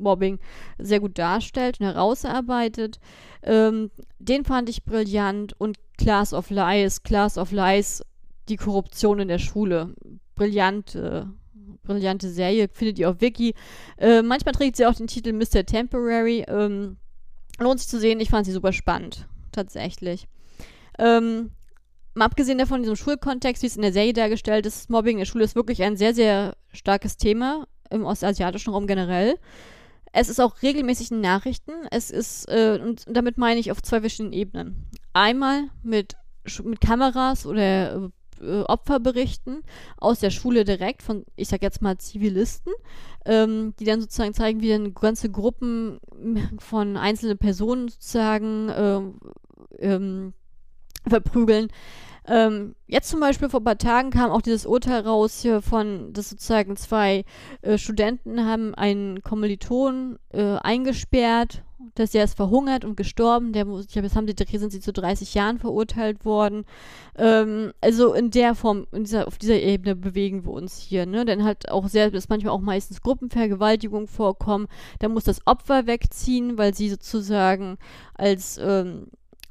Speaker 1: Schulmobbing sehr gut darstellt und herausarbeitet. Ähm, den fand ich brillant und Class of Lies, Class of Lies, die Korruption in der Schule. Brillante, brillante Serie, findet ihr auf Wiki. Äh, manchmal trägt sie auch den Titel Mr. Temporary. Ähm, lohnt sich zu sehen, ich fand sie super spannend, tatsächlich. Ähm, mal abgesehen davon, diesem Schulkontext, wie es in der Serie dargestellt ist, Mobbing in der Schule ist wirklich ein sehr, sehr starkes Thema im ostasiatischen Raum generell. Es ist auch regelmäßig in Nachrichten. Es ist, äh, und damit meine ich auf zwei verschiedenen Ebenen. Einmal mit, mit Kameras oder äh, Opferberichten aus der Schule direkt von, ich sag jetzt mal, Zivilisten, ähm, die dann sozusagen zeigen, wie dann ganze Gruppen von einzelnen Personen sozusagen äh, ähm, verprügeln. Ähm, jetzt zum Beispiel vor ein paar Tagen kam auch dieses Urteil raus hier von, dass sozusagen zwei äh, Studenten haben einen Kommiliton äh, eingesperrt, dass der ist verhungert und gestorben. Der ich glaube, jetzt haben sie, sind sie zu 30 Jahren verurteilt worden. Ähm, also in der Form, in dieser, auf dieser Ebene bewegen wir uns hier, ne? Denn halt auch sehr, dass manchmal auch meistens Gruppenvergewaltigung vorkommen. Da muss das Opfer wegziehen, weil sie sozusagen als ähm,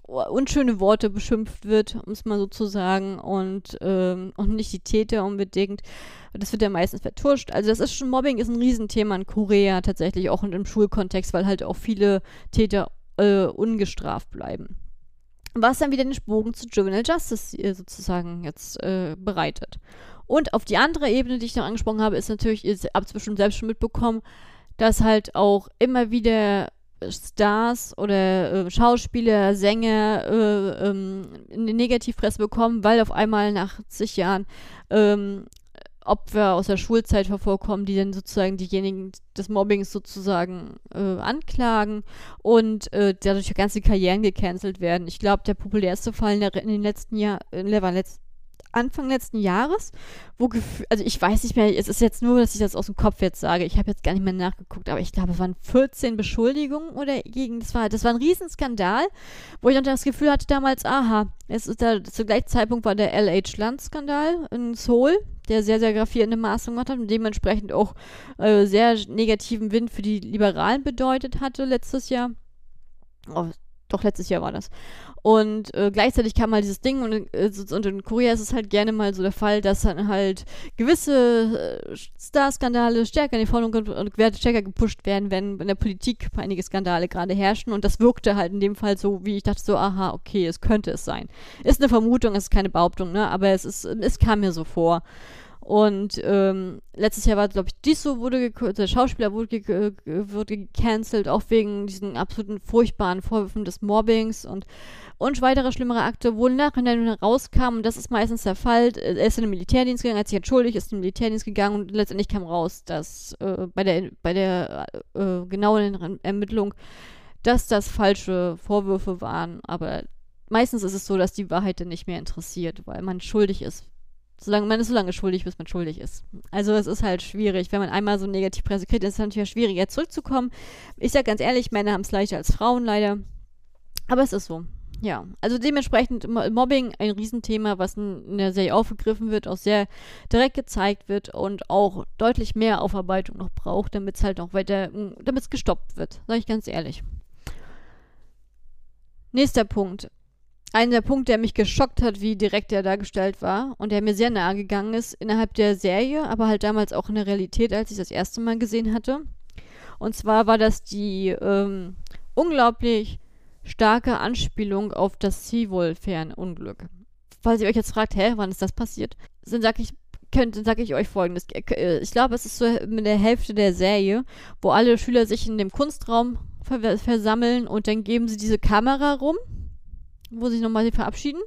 Speaker 1: unschöne Worte beschimpft wird, um es mal so zu sagen, und, ähm, und nicht die Täter unbedingt. Das wird ja meistens vertuscht. Also das ist schon, Mobbing ist ein Riesenthema in Korea tatsächlich, auch im Schulkontext, weil halt auch viele Täter äh, ungestraft bleiben. Was dann wieder den Bogen zu Juvenile Justice äh, sozusagen jetzt äh, bereitet. Und auf die andere Ebene, die ich noch angesprochen habe, ist natürlich, ihr habt es bestimmt selbst schon mitbekommen, dass halt auch immer wieder Stars oder äh, Schauspieler, Sänger äh, ähm, eine Negativpresse bekommen, weil auf einmal nach zig Jahren ähm, Opfer aus der Schulzeit hervorkommen, die dann sozusagen diejenigen des Mobbings sozusagen äh, anklagen und äh, dadurch ganze Karrieren gecancelt werden. Ich glaube, der populärste Fall in, der, in den letzten Jahren, in der letzt, Anfang letzten Jahres, wo also ich weiß nicht mehr, es ist jetzt nur, dass ich das aus dem Kopf jetzt sage. Ich habe jetzt gar nicht mehr nachgeguckt, aber ich glaube, es waren 14 Beschuldigungen oder gegen, das war, das war ein Riesenskandal, wo ich dann das Gefühl hatte damals, aha, es ist da, zu gleichen Zeitpunkt war der LH-Land-Skandal in Seoul, der sehr, sehr gravierende Maßnahmen gemacht hat und dementsprechend auch äh, sehr negativen Wind für die Liberalen bedeutet hatte letztes Jahr. Oh, doch letztes Jahr war das. Und äh, gleichzeitig kam halt dieses Ding und, äh, und in Korea ist es halt gerne mal so der Fall, dass dann halt gewisse äh, Star-Skandale stärker in die Vordergrund und stärker gepusht werden, wenn in der Politik einige Skandale gerade herrschen. Und das wirkte halt in dem Fall so, wie ich dachte so, aha, okay, es könnte es sein. Ist eine Vermutung, es ist keine Behauptung, ne? Aber es ist, es kam mir so vor. Und ähm, letztes Jahr war, glaube ich, Diso wurde der Schauspieler wurde, ge wurde gecancelt, auch wegen diesen absoluten furchtbaren Vorwürfen des Mobbings. Und, und weitere schlimmere Akte, wo nachhinein rauskam, und das ist meistens der Fall, er ist in den Militärdienst gegangen, hat sich entschuldigt, ist in den Militärdienst gegangen und letztendlich kam raus, dass äh, bei der, bei der äh, genauen Ermittlung, dass das falsche Vorwürfe waren, aber meistens ist es so, dass die Wahrheit dann nicht mehr interessiert, weil man schuldig ist solange man ist so lange schuldig, bis man schuldig ist. Also es ist halt schwierig. Wenn man einmal so Negativpresse kriegt, ist es natürlich schwieriger zurückzukommen. Ich sag ganz ehrlich, Männer haben es leichter als Frauen leider. Aber es ist so. Ja, also dementsprechend Mobbing ein Riesenthema, was in der Serie aufgegriffen wird, auch sehr direkt gezeigt wird und auch deutlich mehr Aufarbeitung noch braucht, damit es halt noch weiter, damit es gestoppt wird, sage ich ganz ehrlich. Nächster Punkt ein der Punkte, der mich geschockt hat, wie direkt er dargestellt war und der mir sehr nahe gegangen ist innerhalb der Serie, aber halt damals auch in der Realität, als ich das erste Mal gesehen hatte. Und zwar war das die ähm, unglaublich starke Anspielung auf das Seawolf-Fernunglück. Falls ihr euch jetzt fragt, hä, wann ist das passiert? Dann sag ich, könnt, sag ich euch folgendes. Äh, ich glaube, es ist so mit der Hälfte der Serie, wo alle Schüler sich in dem Kunstraum versammeln und dann geben sie diese Kamera rum wo sich nochmal verabschieden.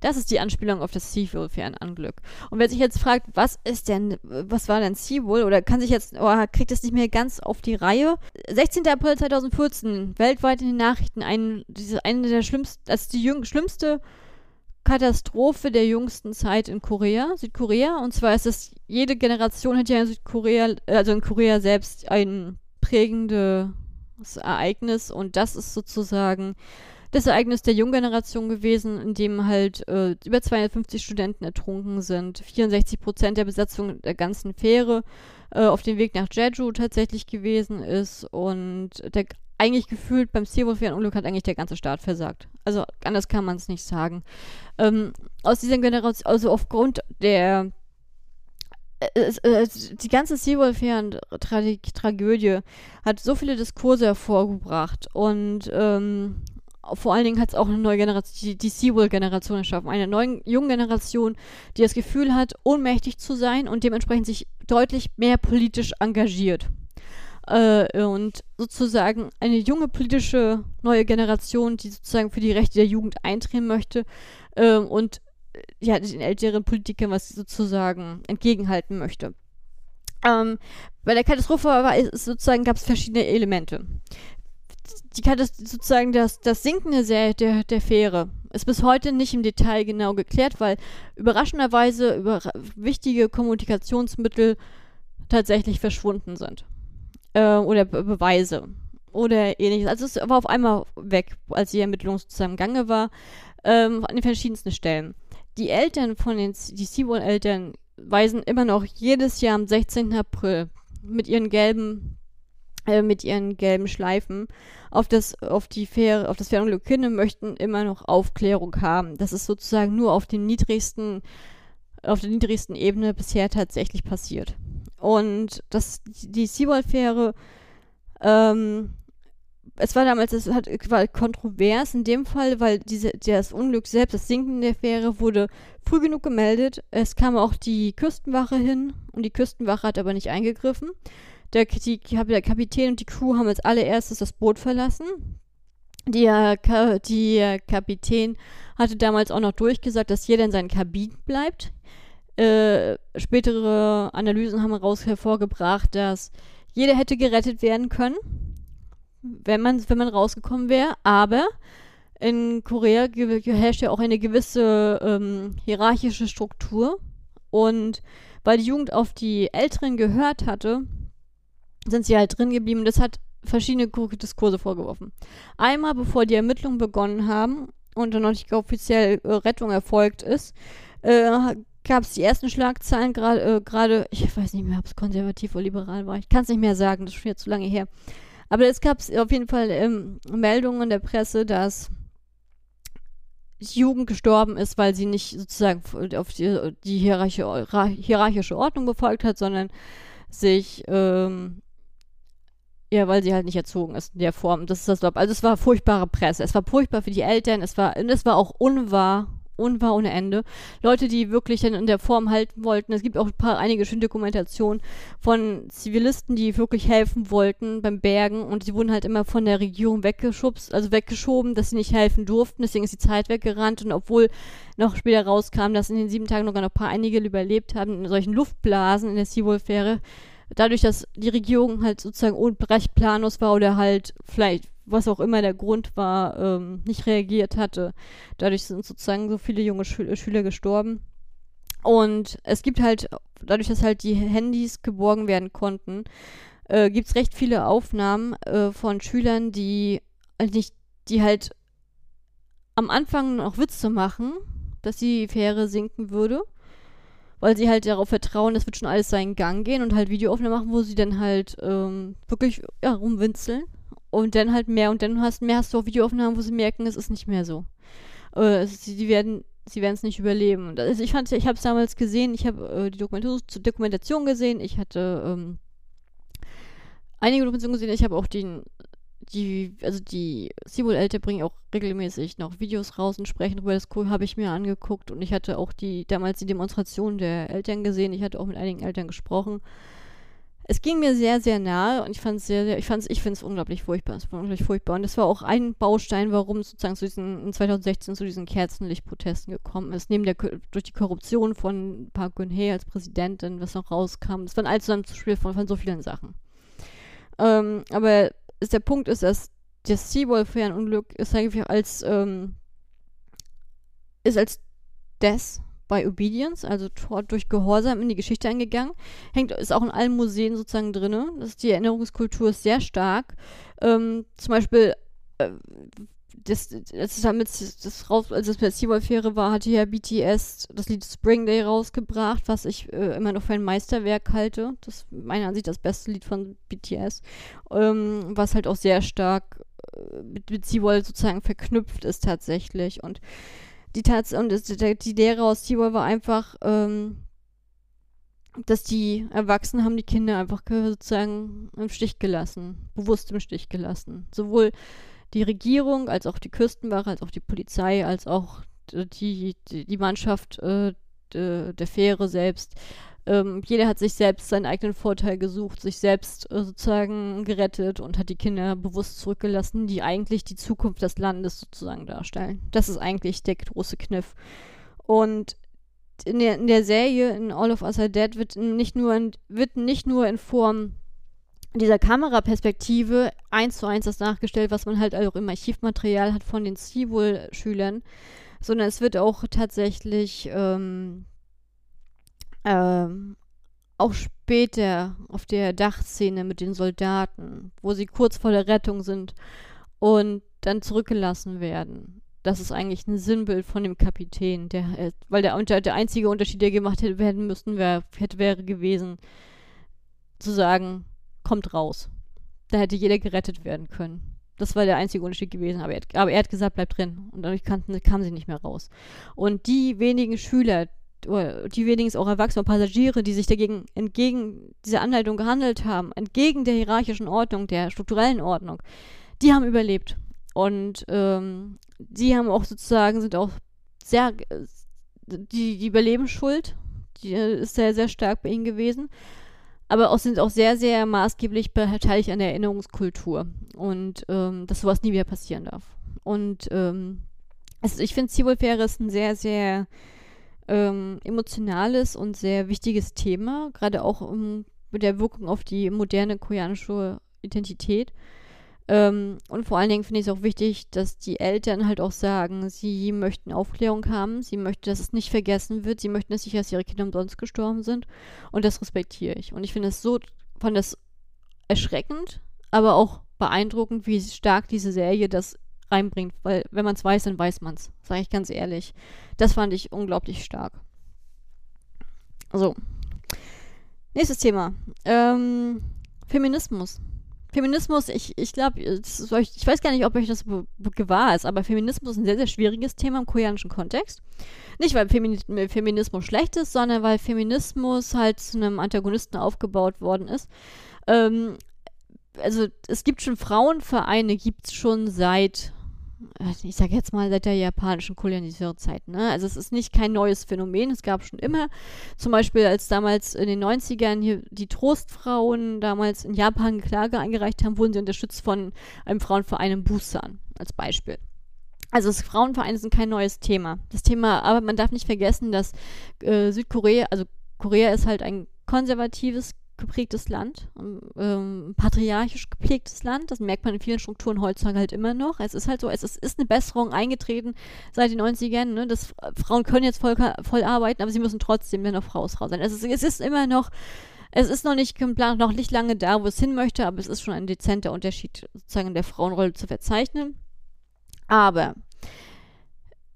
Speaker 1: Das ist die Anspielung auf das Seawolf-Fernanglück. Und wer sich jetzt fragt, was ist denn, was war denn Seawolf oder kann sich jetzt, oh, kriegt das nicht mehr ganz auf die Reihe? 16. April 2014, weltweit in den Nachrichten, ein, diese, eine der schlimmsten, also die jüng, schlimmste Katastrophe der jüngsten Zeit in Korea, Südkorea. Und zwar ist es, jede Generation hat ja in Südkorea, also in Korea selbst ein prägendes Ereignis und das ist sozusagen das Ereignis der Junggeneration gewesen, in dem halt äh, über 250 Studenten ertrunken sind, 64 Prozent der Besatzung der ganzen Fähre äh, auf dem Weg nach Jeju tatsächlich gewesen ist und der eigentlich gefühlt beim Seawolf-Unglück hat eigentlich der ganze Staat versagt. Also anders kann man es nicht sagen. Ähm, aus dieser Generation, also aufgrund der äh, äh, die ganze Seawolf-Tragödie hat so viele Diskurse hervorgebracht und ähm, vor allen Dingen hat es auch eine neue Generation, die, Seawolf-Generation erschaffen. Eine neue, junge Generation, die das Gefühl hat, ohnmächtig zu sein und dementsprechend sich deutlich mehr politisch engagiert. Äh, und sozusagen eine junge politische neue Generation, die sozusagen für die Rechte der Jugend eintreten möchte äh, und ja, den älteren Politikern was sozusagen entgegenhalten möchte. Ähm, bei der Katastrophe war sozusagen gab es verschiedene Elemente. Die Katastrophe, sozusagen das, das Sinken der, der, der Fähre ist bis heute nicht im Detail genau geklärt, weil überraschenderweise über wichtige Kommunikationsmittel tatsächlich verschwunden sind. Äh, oder Be Beweise oder ähnliches. Also es war auf einmal weg, als die Ermittlung sozusagen Gange war, ähm, an den verschiedensten Stellen die Eltern von den, die Seawall-Eltern weisen immer noch jedes Jahr am 16. April mit ihren gelben, äh, mit ihren gelben Schleifen auf das, auf die Fähre, auf das Fährenglück hin und möchten immer noch Aufklärung haben. Das ist sozusagen nur auf den niedrigsten, auf der niedrigsten Ebene bisher tatsächlich passiert. Und das, die Seawall-Fähre ähm, es war damals, es hat, war kontrovers in dem Fall, weil diese, das Unglück selbst, das Sinken der Fähre, wurde früh genug gemeldet. Es kam auch die Küstenwache hin und die Küstenwache hat aber nicht eingegriffen. Der, die, der Kapitän und die Crew haben als allererstes das Boot verlassen. Der, die Kapitän hatte damals auch noch durchgesagt, dass jeder in seinen Kabinen bleibt. Äh, spätere Analysen haben heraus hervorgebracht, dass jeder hätte gerettet werden können wenn man, wenn man rausgekommen wäre. Aber in Korea herrscht ja auch eine gewisse ähm, hierarchische Struktur. Und weil die Jugend auf die Älteren gehört hatte, sind sie halt drin geblieben. Das hat verschiedene Diskurse vorgeworfen. Einmal, bevor die Ermittlungen begonnen haben und dann noch nicht offiziell äh, Rettung erfolgt ist, äh, gab es die ersten Schlagzeilen, gerade, äh, ich weiß nicht mehr, ob es konservativ oder liberal war, ich kann es nicht mehr sagen, das ist schon wieder zu lange her. Aber es gab auf jeden Fall ähm, Meldungen in der Presse, dass Jugend gestorben ist, weil sie nicht sozusagen auf die, die hierarchische Ordnung befolgt hat, sondern sich, ähm, ja, weil sie halt nicht erzogen ist in der Form. Das ist das, also es war furchtbare Presse. Es war furchtbar für die Eltern, es war, es war auch unwahr unwahr ohne Ende. Leute, die wirklich dann in der Form halten wollten. Es gibt auch ein paar, einige schöne Dokumentationen von Zivilisten, die wirklich helfen wollten beim Bergen und sie wurden halt immer von der Regierung weggeschubst, also weggeschoben, dass sie nicht helfen durften. Deswegen ist die Zeit weggerannt und obwohl noch später rauskam, dass in den sieben Tagen noch ein paar einige überlebt haben in solchen Luftblasen in der Seawolf-Fähre, dadurch, dass die Regierung halt sozusagen unrecht planlos war oder halt vielleicht was auch immer der Grund war, ähm, nicht reagiert hatte. Dadurch sind sozusagen so viele junge Schü Schüler gestorben. Und es gibt halt, dadurch, dass halt die Handys geborgen werden konnten, äh, gibt es recht viele Aufnahmen äh, von Schülern, die halt nicht, die halt am Anfang noch Witze machen, dass die Fähre sinken würde, weil sie halt darauf vertrauen, das wird schon alles seinen Gang gehen und halt Videoaufnahmen machen, wo sie dann halt ähm, wirklich ja, rumwinzeln und dann halt mehr und dann hast mehr hast du auch Videoaufnahmen, wo sie merken, es ist nicht mehr so. Äh, sie, die werden sie werden es nicht überleben. Also ich fand, ich habe es damals gesehen, ich habe äh, die Dokumentation gesehen, ich hatte ähm, einige Dokumentationen gesehen, ich habe auch den, die, also die Seawall-Eltern bringen auch regelmäßig noch Videos raus und sprechen darüber, das habe ich mir angeguckt und ich hatte auch die, damals die Demonstration der Eltern gesehen, ich hatte auch mit einigen Eltern gesprochen es ging mir sehr, sehr nahe und ich fand es sehr, sehr, ich fand ich finde es unglaublich furchtbar. Es war unglaublich furchtbar. Und das war auch ein Baustein, warum es sozusagen zu diesen, in 2016 zu diesen Kerzenlichtprotesten gekommen ist. Neben der, durch die Korruption von Park Geun-hye als Präsidentin, was noch rauskam. Es waren alles zusammen zu Spiel von, von so vielen Sachen. Ähm, aber der Punkt ist, dass das Seawolf-Fernunglück ist eigentlich als, ähm, ist als Death bei Obedience, also durch Gehorsam in die Geschichte eingegangen. Hängt, ist auch in allen Museen sozusagen drin. Die Erinnerungskultur ist sehr stark. Ähm, zum Beispiel, äh, das, das damit das raus, als es bei Seawolf-Fähre war, hatte ja BTS das Lied Spring Day rausgebracht, was ich äh, immer noch für ein Meisterwerk halte. Das ist meiner Ansicht das beste Lied von BTS, ähm, was halt auch sehr stark äh, mit, Seawolf sozusagen verknüpft ist tatsächlich. Und die Tats und das, die Lehre aus Seawolf war einfach, ähm, dass die Erwachsenen haben die Kinder einfach sozusagen im Stich gelassen, bewusst im Stich gelassen. Sowohl die Regierung, als auch die Küstenwache, als auch die Polizei, als auch die, die, die Mannschaft äh, de, der Fähre selbst. Ähm, jeder hat sich selbst seinen eigenen Vorteil gesucht, sich selbst äh, sozusagen gerettet und hat die Kinder bewusst zurückgelassen, die eigentlich die Zukunft des Landes sozusagen darstellen. Das ist eigentlich der große Kniff. Und in der, in der Serie, in All of Us Are Dead, wird nicht nur in, wird nicht nur in Form dieser Kameraperspektive eins zu eins das nachgestellt, was man halt auch im Archivmaterial hat von den Seawol-Schülern, sondern es wird auch tatsächlich ähm, ähm, auch später auf der Dachszene mit den Soldaten, wo sie kurz vor der Rettung sind und dann zurückgelassen werden. Das ist eigentlich ein Sinnbild von dem Kapitän, der, äh, weil der, der einzige Unterschied, der gemacht hätte werden müssen, wär, hätte, wäre gewesen, zu sagen, kommt raus. Da hätte jeder gerettet werden können. Das war der einzige Unterschied gewesen. Aber er, hat, aber er hat gesagt, bleib drin. Und dadurch kannten, kamen sie nicht mehr raus. Und die wenigen Schüler, die wenigen auch Erwachsene und Passagiere, die sich dagegen entgegen dieser Anleitung gehandelt haben, entgegen der hierarchischen Ordnung, der strukturellen Ordnung, die haben überlebt. Und ähm, die haben auch sozusagen, sind auch sehr, die, die Überlebensschuld, die ist sehr, sehr stark bei ihnen gewesen aber auch sind auch sehr, sehr maßgeblich beteiligt an der Erinnerungskultur und ähm, dass sowas nie wieder passieren darf. Und ähm, also ich finde, Seawolfäre ist ein sehr, sehr ähm, emotionales und sehr wichtiges Thema, gerade auch um, mit der Wirkung auf die moderne koreanische Identität. Ähm, und vor allen Dingen finde ich es auch wichtig, dass die Eltern halt auch sagen, sie möchten Aufklärung haben, sie möchten, dass es nicht vergessen wird, sie möchten, dass nicht, dass ihre Kinder umsonst gestorben sind. Und das respektiere ich. Und ich finde es so, fand das erschreckend, aber auch beeindruckend, wie stark diese Serie das reinbringt. Weil wenn man es weiß, dann weiß man es. Sage ich ganz ehrlich. Das fand ich unglaublich stark. So. Nächstes Thema. Ähm, Feminismus. Feminismus, ich, ich glaube, ich weiß gar nicht, ob euch das gewahr ist, aber Feminismus ist ein sehr, sehr schwieriges Thema im koreanischen Kontext. Nicht, weil Feminismus schlecht ist, sondern weil Feminismus halt zu einem Antagonisten aufgebaut worden ist. Ähm, also es gibt schon Frauenvereine, gibt es schon seit ich sage jetzt mal seit der japanischen Kolonisierungszeit. Ne? Also es ist nicht kein neues Phänomen, es gab schon immer. Zum Beispiel als damals in den 90ern hier die Trostfrauen damals in Japan Klage eingereicht haben, wurden sie unterstützt von einem Frauenverein in Busan als Beispiel. Also das Frauenvereine sind kein neues Thema. Das Thema, aber man darf nicht vergessen, dass äh, Südkorea, also Korea ist halt ein konservatives geprägtes Land, ähm, patriarchisch geprägtes Land. Das merkt man in vielen Strukturen heutzutage halt immer noch. Es ist halt so, es ist, ist eine Besserung eingetreten seit den 90ern. Ne? Das, Frauen können jetzt voll, voll arbeiten, aber sie müssen trotzdem dann noch Hausfrau sein. Es ist, es ist immer noch es ist noch nicht geplant, noch nicht lange da, wo es hin möchte, aber es ist schon ein dezenter Unterschied sozusagen in der Frauenrolle zu verzeichnen. Aber äh,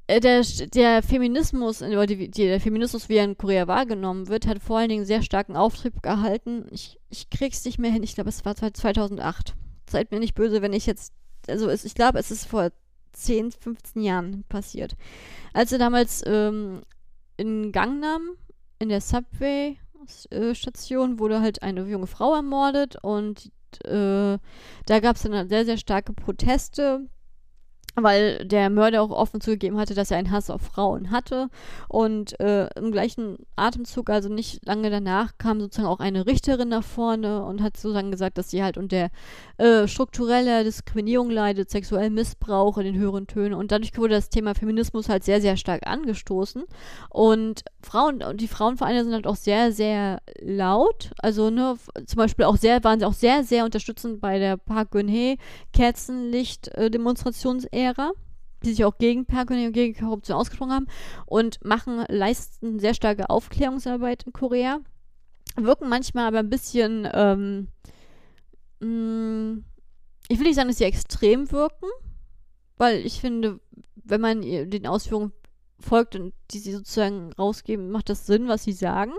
Speaker 1: der, der Feminismus, der Feminismus, wie er in Korea wahrgenommen wird, hat vor allen Dingen sehr starken Auftrieb gehalten. Ich, ich krieg's nicht mehr hin, ich glaube, es war 2008. Seid mir nicht böse, wenn ich jetzt, also es, ich glaube, es ist vor 10, 15 Jahren passiert. Als er damals ähm, in Gangnam, in der Subway-Station, wurde halt eine junge Frau ermordet und äh, da gab es dann sehr, sehr starke Proteste weil der Mörder auch offen zugegeben hatte, dass er einen Hass auf Frauen hatte. Und äh, im gleichen Atemzug, also nicht lange danach, kam sozusagen auch eine Richterin nach vorne und hat sozusagen gesagt, dass sie halt unter äh, struktureller Diskriminierung leidet, sexuellem Missbrauch in den höheren Tönen. Und dadurch wurde das Thema Feminismus halt sehr, sehr stark angestoßen. Und Frauen, die Frauenvereine sind halt auch sehr, sehr laut. Also, ne, zum Beispiel auch sehr, waren sie auch sehr, sehr unterstützend bei der Park Geun-hye Kerzenlicht-Demonstrationsära. Lehrer, die sich auch gegen Perkunie und gegen Korruption ausgesprochen haben und machen, leisten sehr starke Aufklärungsarbeit in Korea. Wirken manchmal aber ein bisschen, ähm, mh, mm, ich will nicht sagen, dass sie extrem wirken, weil ich finde, wenn man den Ausführungen folgt und die sie sozusagen rausgeben, macht das Sinn, was sie sagen.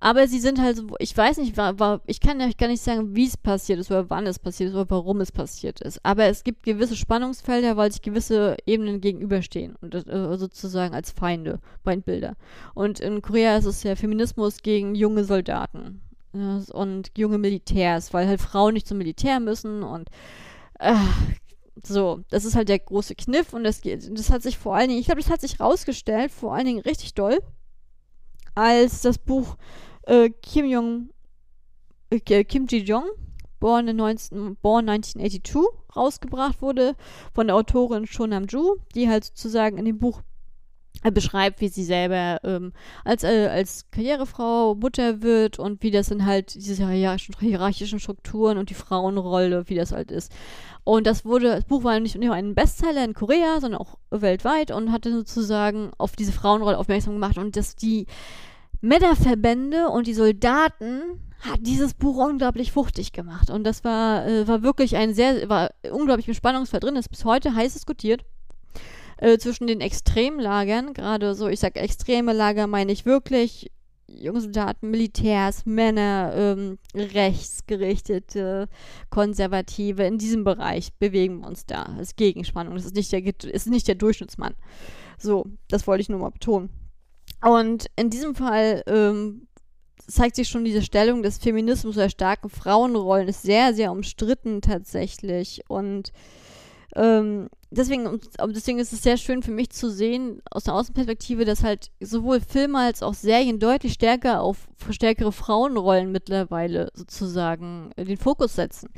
Speaker 1: Aber sie sind halt so, ich weiß nicht, war, war, ich kann euch gar nicht sagen, wie es passiert ist oder wann es passiert ist oder warum es passiert ist. Aber es gibt gewisse Spannungsfelder, weil sich gewisse Ebenen gegenüberstehen und äh, sozusagen als Feinde, Feindbilder. Und in Korea ist es ja Feminismus gegen junge Soldaten ja, und junge Militärs, weil halt Frauen nicht zum Militär müssen und äh, so, das ist halt der große Kniff und das, das hat sich vor allen Dingen, ich glaube, das hat sich rausgestellt, vor allen Dingen richtig doll, als das Buch äh, Kim Jong, äh, Kim Ji-jong, born, 19, born 1982, rausgebracht wurde von der Autorin Cho Nam-ju, die halt sozusagen in dem Buch äh, beschreibt, wie sie selber ähm, als, äh, als Karrierefrau Mutter wird und wie das dann halt diese hierarchischen, hierarchischen Strukturen und die Frauenrolle, wie das halt ist. Und das wurde, das Buch war nicht nur ein Bestseller in Korea, sondern auch weltweit und hatte sozusagen auf diese Frauenrolle aufmerksam gemacht und dass die Männerverbände und die Soldaten hat dieses Buch unglaublich fuchtig gemacht. Und das war, äh, war wirklich ein sehr, war unglaublich im Spannungsfeld drin, ist bis heute heiß diskutiert. Äh, zwischen den Extremlagern, gerade so, ich sage extreme Lager, meine ich wirklich junge Soldaten, Militärs, Männer, ähm, rechtsgerichtete, konservative, in diesem Bereich bewegen wir uns da. Das ist Gegenspannung, das ist nicht der, ist nicht der Durchschnittsmann. So, das wollte ich nur mal betonen. Und in diesem Fall ähm, zeigt sich schon diese Stellung des Feminismus oder starken Frauenrollen ist sehr, sehr umstritten tatsächlich. Und ähm, deswegen, deswegen ist es sehr schön für mich zu sehen, aus der Außenperspektive, dass halt sowohl Filme als auch Serien deutlich stärker auf stärkere Frauenrollen mittlerweile sozusagen den Fokus setzen.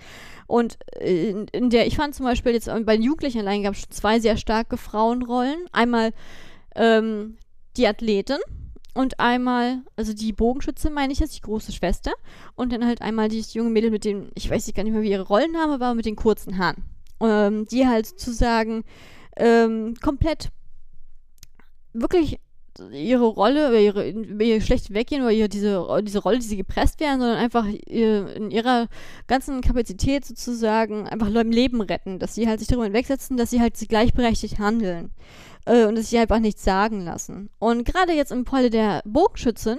Speaker 1: Und in, in der, ich fand zum Beispiel jetzt bei den Jugendlichen allein gab es zwei sehr starke Frauenrollen. Einmal ähm, die Athletin und einmal, also die Bogenschütze meine ich jetzt, die große Schwester. Und dann halt einmal dieses junge Mädel mit dem, ich weiß gar nicht mehr, wie ihre Rollenname war, mit den kurzen Haaren. Ähm, die halt sozusagen ähm, komplett wirklich ihre Rolle oder ihre, ihr schlecht weggehen oder ihre, diese, diese Rolle, die sie gepresst werden, sondern einfach in ihrer ganzen Kapazität sozusagen einfach Leben retten, dass sie halt sich darüber hinwegsetzen, dass sie halt gleichberechtigt handeln äh, und sich einfach nichts sagen lassen. Und gerade jetzt im Falle der Bogenschützin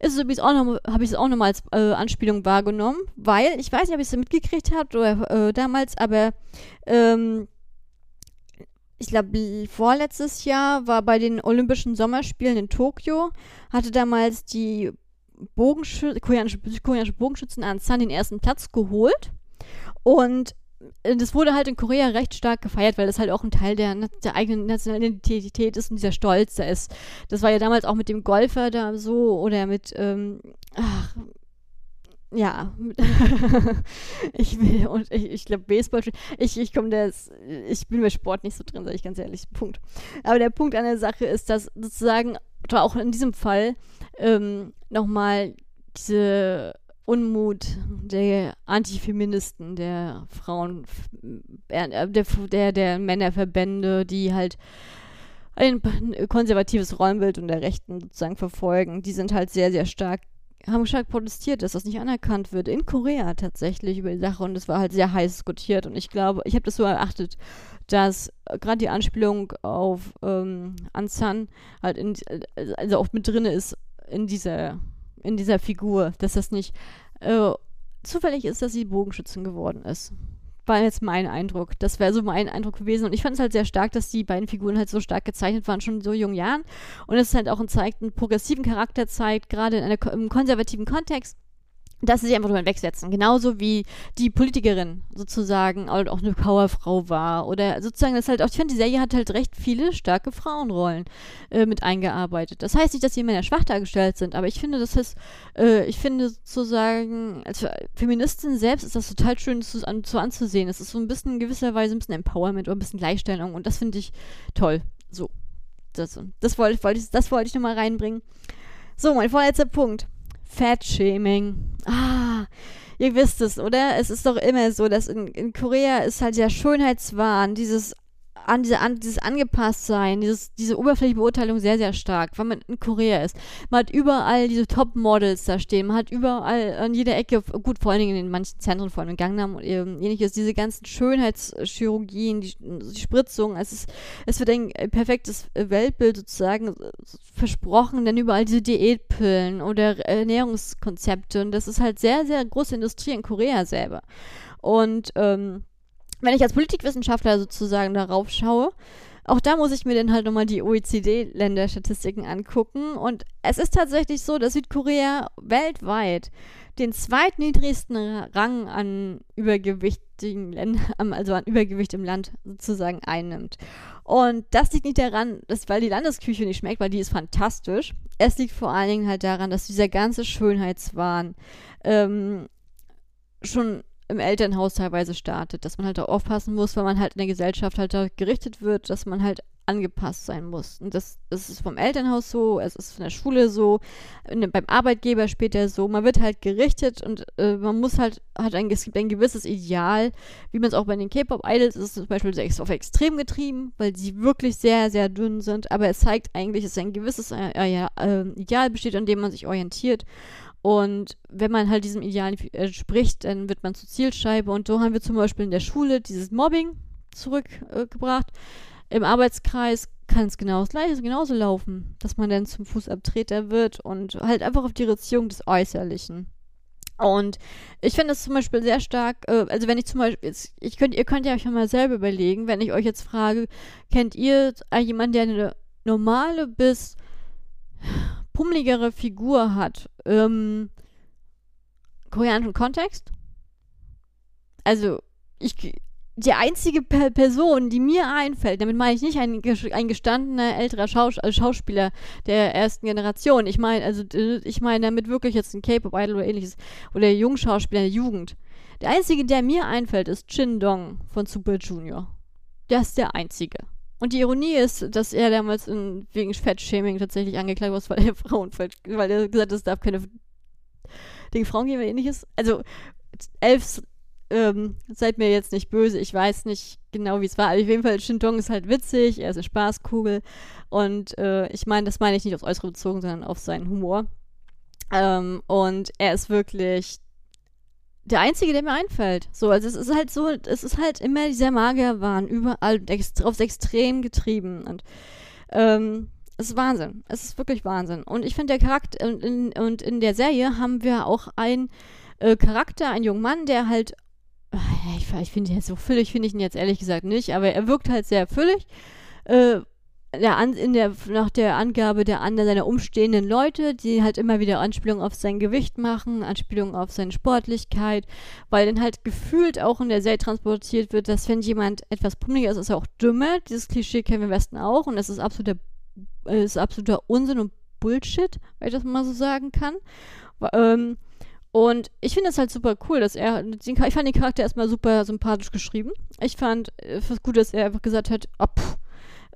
Speaker 1: ist es auch noch, habe ich es auch nochmal als äh, Anspielung wahrgenommen, weil, ich weiß nicht, ob ihr es mitgekriegt habt oder äh, damals, aber ähm, ich glaube, vorletztes Jahr war bei den Olympischen Sommerspielen in Tokio, hatte damals die Bogenschü koreanische, koreanische Bogenschützen an Sun den ersten Platz geholt. Und das wurde halt in Korea recht stark gefeiert, weil das halt auch ein Teil der, der eigenen nationalen Identität ist und dieser Stolz da ist. Das war ja damals auch mit dem Golfer da so oder mit, ähm, ach, ja, ich will und ich, ich glaube Baseball, ich, ich komme ich bin bei Sport nicht so drin, sage ich ganz ehrlich, Punkt. Aber der Punkt an der Sache ist, dass sozusagen auch in diesem Fall ähm, nochmal diese Unmut der Antifeministen, der Frauen, äh, der, der, der Männerverbände, die halt ein konservatives Rollenbild und der Rechten sozusagen verfolgen, die sind halt sehr, sehr stark, haben stark protestiert, dass das nicht anerkannt wird. In Korea tatsächlich über die Sache. Und es war halt sehr heiß diskutiert. Und ich glaube, ich habe das so erachtet, dass gerade die Anspielung auf ähm, Ansan halt in, also auch mit drin ist in dieser in dieser Figur, dass das nicht äh, zufällig ist, dass sie Bogenschützin geworden ist. War jetzt mein Eindruck. Das wäre so mein Eindruck gewesen. Und ich fand es halt sehr stark, dass die beiden Figuren halt so stark gezeichnet waren, schon in so jungen Jahren. Und es halt auch einen, zeigt, einen progressiven Charakter zeigt, gerade in einem konservativen Kontext dass sie sich einfach drüber hinwegsetzen. Genauso wie die Politikerin sozusagen auch eine Powerfrau war. Oder sozusagen, das halt auch, ich finde, die Serie hat halt recht viele starke Frauenrollen äh, mit eingearbeitet. Das heißt nicht, dass die Männer schwach dargestellt sind, aber ich finde, das ist, äh, ich finde sozusagen, als Feministin selbst ist das total schön zu, an, zu anzusehen. Es ist so ein bisschen in gewisser Weise ein bisschen Empowerment oder ein bisschen Gleichstellung und das finde ich toll. So. Das, das wollte wollt ich, das wollte ich nochmal reinbringen. So, mein vorletzter Punkt. Fat-Shaming. Ah, ihr wisst es, oder? Es ist doch immer so, dass in, in Korea ist halt der Schönheitswahn, dieses an, diese, an dieses Angepasstsein, dieses, diese oberflächliche Beurteilung sehr, sehr stark, weil man in Korea ist. Man hat überall diese Top-Models da stehen, man hat überall an jeder Ecke, gut, vor allen Dingen in manchen Zentren, vor allem in Gangnam und ähnliches, diese ganzen Schönheitschirurgien, die, die Spritzung, es, ist, es wird ein perfektes Weltbild sozusagen versprochen, denn überall diese Diätpillen oder Ernährungskonzepte und das ist halt sehr, sehr große Industrie in Korea selber. Und ähm, wenn ich als Politikwissenschaftler sozusagen darauf schaue, auch da muss ich mir dann halt nochmal die OECD-Länderstatistiken angucken. Und es ist tatsächlich so, dass Südkorea weltweit den zweitniedrigsten Rang an übergewichtigen Ländern, also an Übergewicht im Land sozusagen einnimmt. Und das liegt nicht daran, dass, weil die Landesküche nicht schmeckt, weil die ist fantastisch. Es liegt vor allen Dingen halt daran, dass dieser ganze Schönheitswahn ähm, schon im Elternhaus teilweise startet, dass man halt da aufpassen muss, weil man halt in der Gesellschaft halt da gerichtet wird, dass man halt angepasst sein muss. Und das, das ist vom Elternhaus so, es ist von der Schule so, in, beim Arbeitgeber später so. Man wird halt gerichtet und äh, man muss halt, hat ein, es gibt ein gewisses Ideal, wie man es auch bei den K-Pop-Idols ist, zum Beispiel auf extrem getrieben, weil sie wirklich sehr, sehr dünn sind. Aber es zeigt eigentlich, dass ein gewisses äh, äh, Ideal besteht, an dem man sich orientiert. Und wenn man halt diesem Ideal entspricht, dann wird man zur Zielscheibe. Und so haben wir zum Beispiel in der Schule dieses Mobbing zurückgebracht. Äh, Im Arbeitskreis kann es genau das gleiche, genauso laufen, dass man dann zum Fußabtreter wird und halt einfach auf die Erziehung des Äußerlichen. Und ich finde das zum Beispiel sehr stark, äh, also wenn ich zum Beispiel, ich könnt, ihr könnt ja euch mal selber überlegen, wenn ich euch jetzt frage, kennt ihr jemanden, der eine normale bis pummeligere Figur hat, ähm, koreanischen Kontext. Also, ich, die einzige per Person, die mir einfällt, damit meine ich nicht ein, ein gestandener älterer Schaus also Schauspieler der ersten Generation. Ich meine, also ich meine damit wirklich jetzt ein K-Pop-Idol oder ähnliches oder Jungschauspieler der Jugend. Der einzige, der mir einfällt, ist Chin Dong von Super Junior. Der ist der einzige. Und die Ironie ist, dass er damals in, wegen Fettshaming tatsächlich angeklagt wurde, weil er Frauen, weil er gesagt hat, es darf keine Dinge Frauen geben oder ähnliches. Also, elf, ähm, seid mir jetzt nicht böse, ich weiß nicht genau, wie es war, aber auf jeden Fall, Shintong ist halt witzig, er ist eine Spaßkugel und äh, ich meine, das meine ich nicht aufs Äußere bezogen, sondern auf seinen Humor. Ähm, und er ist wirklich der einzige, der mir einfällt. So, also es ist halt so, es ist halt immer dieser Magerwahn überall ext aufs Extrem getrieben und ähm, es ist Wahnsinn. Es ist wirklich Wahnsinn. Und ich finde der Charakter und in, und in der Serie haben wir auch einen äh, Charakter, einen jungen Mann, der halt ich, ich finde ihn jetzt so füllig, finde ich ihn jetzt ehrlich gesagt nicht, aber er wirkt halt sehr füllig. Äh, der An in der, nach der Angabe der anderen seiner umstehenden Leute, die halt immer wieder Anspielungen auf sein Gewicht machen, Anspielungen auf seine Sportlichkeit, weil dann halt gefühlt auch in der Serie transportiert wird, dass wenn jemand etwas pummeliger ist, ist er auch dümmer. Dieses Klischee kennen wir am besten auch und das ist absoluter, äh, ist absoluter Unsinn und Bullshit, wenn ich das mal so sagen kann. Ähm, und ich finde es halt super cool, dass er, ich fand den Charakter erstmal super sympathisch geschrieben. Ich fand es äh, gut, dass er einfach gesagt hat, oh, pff,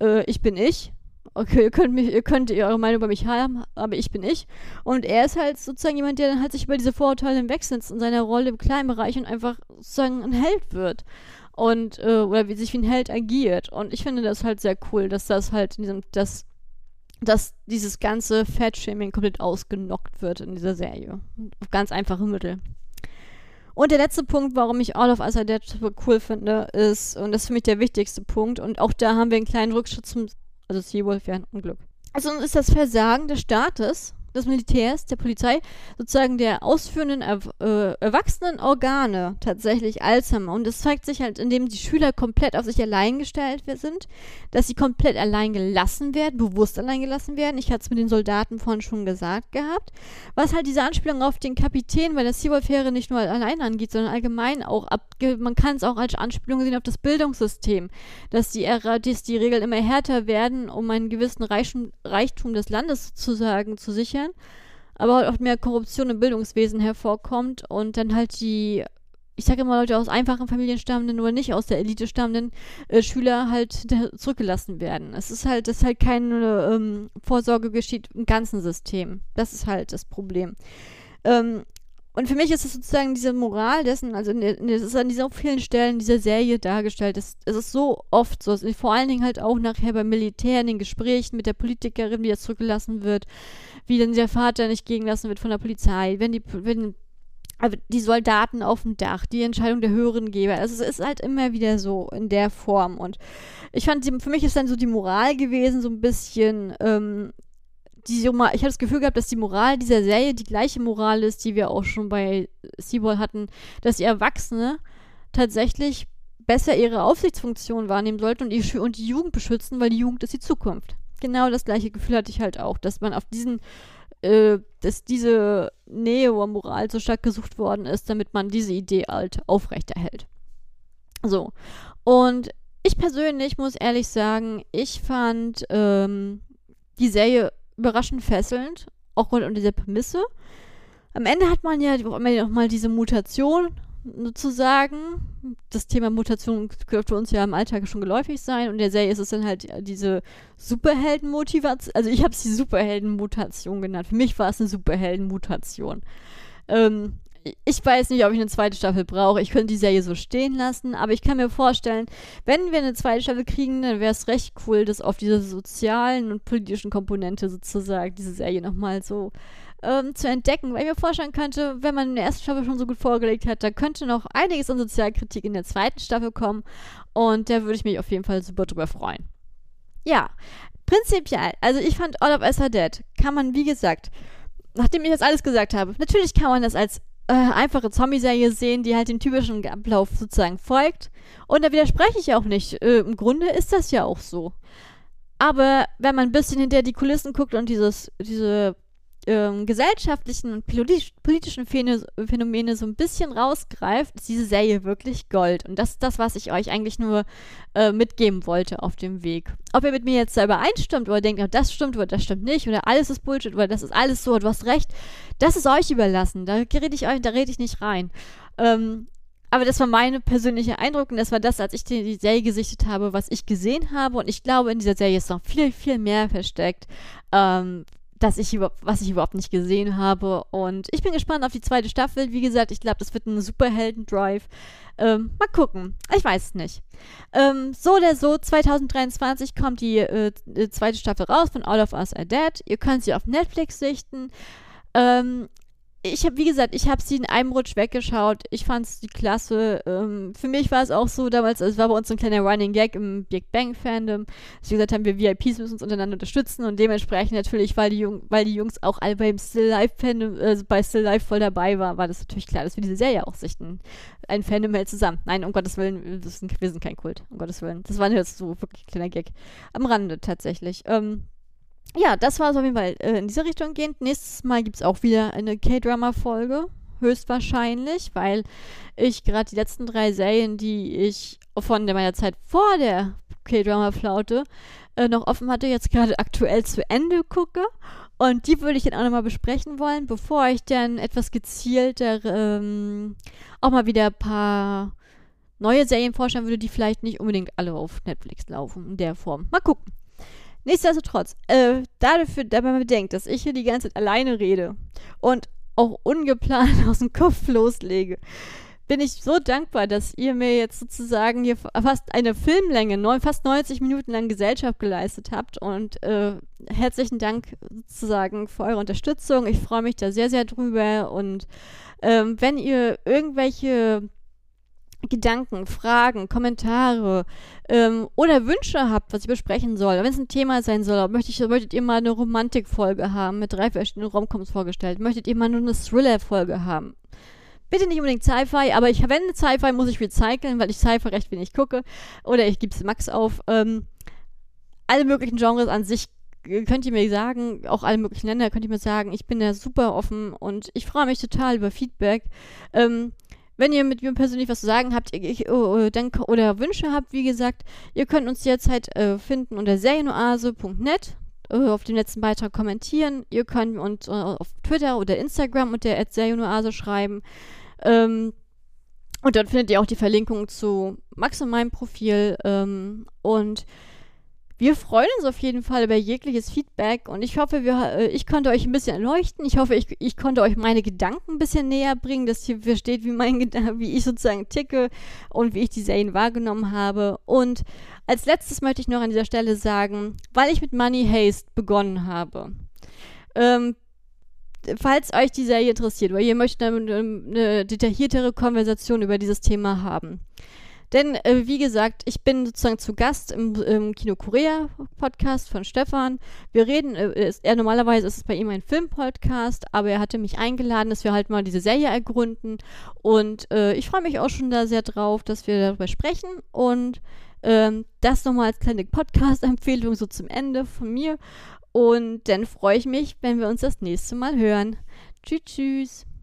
Speaker 1: äh, ich bin ich. Okay, ihr könnt, mich, ihr könnt eure Meinung über mich haben, aber ich bin ich. Und er ist halt sozusagen jemand, der dann halt sich über diese Vorurteile hinwegsetzt in seiner Rolle im kleinen Bereich und einfach sozusagen ein Held wird. Und, äh, oder wie sich wie ein Held agiert. Und ich finde das halt sehr cool, dass das halt in diesem, dass, dass dieses ganze Fat-Shaming komplett ausgenockt wird in dieser Serie. Auf ganz einfache Mittel. Und der letzte Punkt, warum ich All of Us Are Dead cool finde, ist, und das ist für mich der wichtigste Punkt, und auch da haben wir einen kleinen Rückschritt zum, also Seawolf wäre ein Unglück. Also ist das Versagen des Staates, des Militärs, der Polizei, sozusagen der ausführenden er, äh, erwachsenen Organe tatsächlich Alzheimer. Und das zeigt sich halt, indem die Schüler komplett auf sich allein gestellt sind, dass sie komplett allein gelassen werden, bewusst allein gelassen werden. Ich hatte es mit den Soldaten vorhin schon gesagt gehabt. Was halt diese Anspielung auf den Kapitän bei der Seawolf-Fähre nicht nur allein angeht, sondern allgemein auch man kann es auch als Anspielung sehen auf das Bildungssystem, dass die, dass die Regeln immer härter werden, um einen gewissen Reichtum, Reichtum des Landes sozusagen zu sichern sein, aber halt auch mehr Korruption im Bildungswesen hervorkommt und dann halt die, ich sage immer Leute aus einfachen Familien stammenden oder nicht aus der Elite stammenden äh, Schüler halt zurückgelassen werden. Es ist halt, dass halt keine ähm, Vorsorge geschieht im ganzen System. Das ist halt das Problem. Ähm, und für mich ist es sozusagen diese Moral dessen, also es ist an so vielen Stellen dieser Serie dargestellt. Es, es ist so oft so, vor allen Dingen halt auch nachher beim Militär in den Gesprächen mit der Politikerin, wie das zurückgelassen wird, wie dann der Vater nicht gegengelassen wird von der Polizei, wenn die, wenn also die Soldaten auf dem Dach, die Entscheidung der höheren Geber. Also es ist halt immer wieder so in der Form. Und ich fand, für mich ist dann so die Moral gewesen, so ein bisschen, ähm, die, ich habe das Gefühl gehabt, dass die Moral dieser Serie die gleiche Moral ist, die wir auch schon bei Seaball hatten, dass die Erwachsene tatsächlich besser ihre Aufsichtsfunktion wahrnehmen sollten und die, und die Jugend beschützen, weil die Jugend ist die Zukunft. Genau das gleiche Gefühl hatte ich halt auch, dass man auf diesen, äh, dass diese Nähe oder Moral so stark gesucht worden ist, damit man diese Idee halt aufrechterhält. So. Und ich persönlich muss ehrlich sagen, ich fand ähm, die Serie überraschend fesselnd, auch rund um diese Prämisse. Am Ende hat man ja nochmal diese Mutation sozusagen. Das Thema Mutation dürfte uns ja im Alltag schon geläufig sein. Und in der Serie ist es dann halt diese Superheldenmotivation. Also ich habe es die Superheldenmutation genannt. Für mich war es eine Superheldenmutation. Ähm, ich weiß nicht, ob ich eine zweite Staffel brauche. Ich könnte die Serie so stehen lassen, aber ich kann mir vorstellen, wenn wir eine zweite Staffel kriegen, dann wäre es recht cool, dass auf diese sozialen und politischen Komponente sozusagen diese Serie nochmal so ähm, zu entdecken, weil ich mir vorstellen könnte, wenn man in der ersten Staffel schon so gut vorgelegt hat, da könnte noch einiges an Sozialkritik in der zweiten Staffel kommen und da würde ich mich auf jeden Fall super drüber freuen. Ja, prinzipiell, also ich fand All of Us Are Dead, kann man, wie gesagt, nachdem ich das alles gesagt habe, natürlich kann man das als äh, einfache Zombie-Serie sehen, die halt dem typischen Ablauf sozusagen folgt. Und da widerspreche ich auch nicht. Äh, Im Grunde ist das ja auch so. Aber wenn man ein bisschen hinter die Kulissen guckt und dieses, diese ähm, gesellschaftlichen und politischen Phänomene so ein bisschen rausgreift, ist diese Serie wirklich Gold. Und das ist das, was ich euch eigentlich nur äh, mitgeben wollte auf dem Weg. Ob ihr mit mir jetzt selber einstimmt oder denkt, oh, das stimmt oder das stimmt nicht oder alles ist Bullshit oder das ist alles so, du hast recht, das ist euch überlassen. Da rede ich euch, da rede ich nicht rein. Ähm, aber das war mein persönlicher Eindruck und das war das, als ich die, die, Serie gesichtet habe, was ich gesehen habe. Und ich glaube, in dieser Serie ist noch viel, viel mehr versteckt, ähm, dass ich was ich überhaupt nicht gesehen habe. Und ich bin gespannt auf die zweite Staffel. Wie gesagt, ich glaube, das wird ein Superhelden-Drive. Ähm, mal gucken. Ich weiß es nicht. Ähm, so oder so, 2023 kommt die, äh, zweite Staffel raus von All of Us Are Dead. Ihr könnt sie auf Netflix sichten. Ähm, ich habe, wie gesagt, ich habe sie in einem Rutsch weggeschaut. Ich fand es die klasse. Ähm, für mich war es auch so damals, es war bei uns ein kleiner Running Gag im Big Bang Fandom. Dass wir gesagt haben, wir VIPs müssen uns untereinander unterstützen und dementsprechend natürlich, weil die, Jung, weil die Jungs auch alle beim Still Life Fandom, äh, bei Still Life voll dabei waren, war das natürlich klar, dass wir diese Serie auch sichten. Ein Fandom hält zusammen. Nein, um Gottes Willen, sind, wir sind kein Kult. Um Gottes Willen. Das war jetzt so wirklich ein kleiner Gag. Am Rande tatsächlich. Ähm, ja, das war es auf jeden Fall äh, in diese Richtung gehend. Nächstes Mal gibt es auch wieder eine K-Drama-Folge. Höchstwahrscheinlich, weil ich gerade die letzten drei Serien, die ich von meiner Zeit vor der K-Drama-Flaute äh, noch offen hatte, jetzt gerade aktuell zu Ende gucke. Und die würde ich dann auch nochmal besprechen wollen, bevor ich dann etwas gezielter ähm, auch mal wieder ein paar neue Serien vorstellen würde, die vielleicht nicht unbedingt alle auf Netflix laufen in der Form. Mal gucken. Nichtsdestotrotz, äh, dafür, da man bedenkt, dass ich hier die ganze Zeit alleine rede und auch ungeplant aus dem Kopf loslege, bin ich so dankbar, dass ihr mir jetzt sozusagen hier fast eine Filmlänge, neun, fast 90 Minuten lang Gesellschaft geleistet habt. Und äh, herzlichen Dank sozusagen für eure Unterstützung. Ich freue mich da sehr, sehr drüber. Und ähm, wenn ihr irgendwelche Gedanken, Fragen, Kommentare ähm, oder Wünsche habt, was ich besprechen soll, wenn es ein Thema sein soll, möchte ich, möchtet ihr mal eine Romantikfolge haben, mit drei verschiedenen Romcoms vorgestellt, möchtet ihr mal nur eine Thriller-Folge haben. Bitte nicht unbedingt Sci-Fi, aber ich verwende Sci-Fi, muss ich recyceln, weil ich Sci-Fi recht wenig gucke. Oder ich gebe es Max auf. Ähm, alle möglichen Genres an sich könnt ihr mir sagen, auch alle möglichen Länder könnt ihr mir sagen, ich bin da super offen und ich freue mich total über Feedback. Ähm, wenn ihr mit mir persönlich was zu sagen habt ich, oh, oh, denk, oder Wünsche habt, wie gesagt, ihr könnt uns jederzeit äh, finden unter serienoase.net äh, auf dem letzten Beitrag kommentieren. Ihr könnt uns äh, auf Twitter oder Instagram unter serienoase schreiben. Ähm, und dort findet ihr auch die Verlinkung zu Max und meinem Profil. Ähm, und wir freuen uns auf jeden Fall über jegliches Feedback und ich hoffe, wir, äh, ich konnte euch ein bisschen erleuchten. Ich hoffe, ich, ich konnte euch meine Gedanken ein bisschen näher bringen, dass ihr versteht, wie, mein, wie ich sozusagen ticke und wie ich die Serien wahrgenommen habe. Und als letztes möchte ich noch an dieser Stelle sagen, weil ich mit Money Haste begonnen habe. Ähm, falls euch die Serie interessiert, weil ihr möchtet eine, eine detailliertere Konversation über dieses Thema haben denn, äh, wie gesagt, ich bin sozusagen zu Gast im, im Kino Korea Podcast von Stefan. Wir reden, äh, ist, er normalerweise ist es bei ihm ein Filmpodcast, aber er hatte mich eingeladen, dass wir halt mal diese Serie ergründen. Und äh, ich freue mich auch schon da sehr drauf, dass wir darüber sprechen. Und ähm, das nochmal als kleine Podcast-Empfehlung so zum Ende von mir. Und dann freue ich mich, wenn wir uns das nächste Mal hören. Tschüss, tschüss.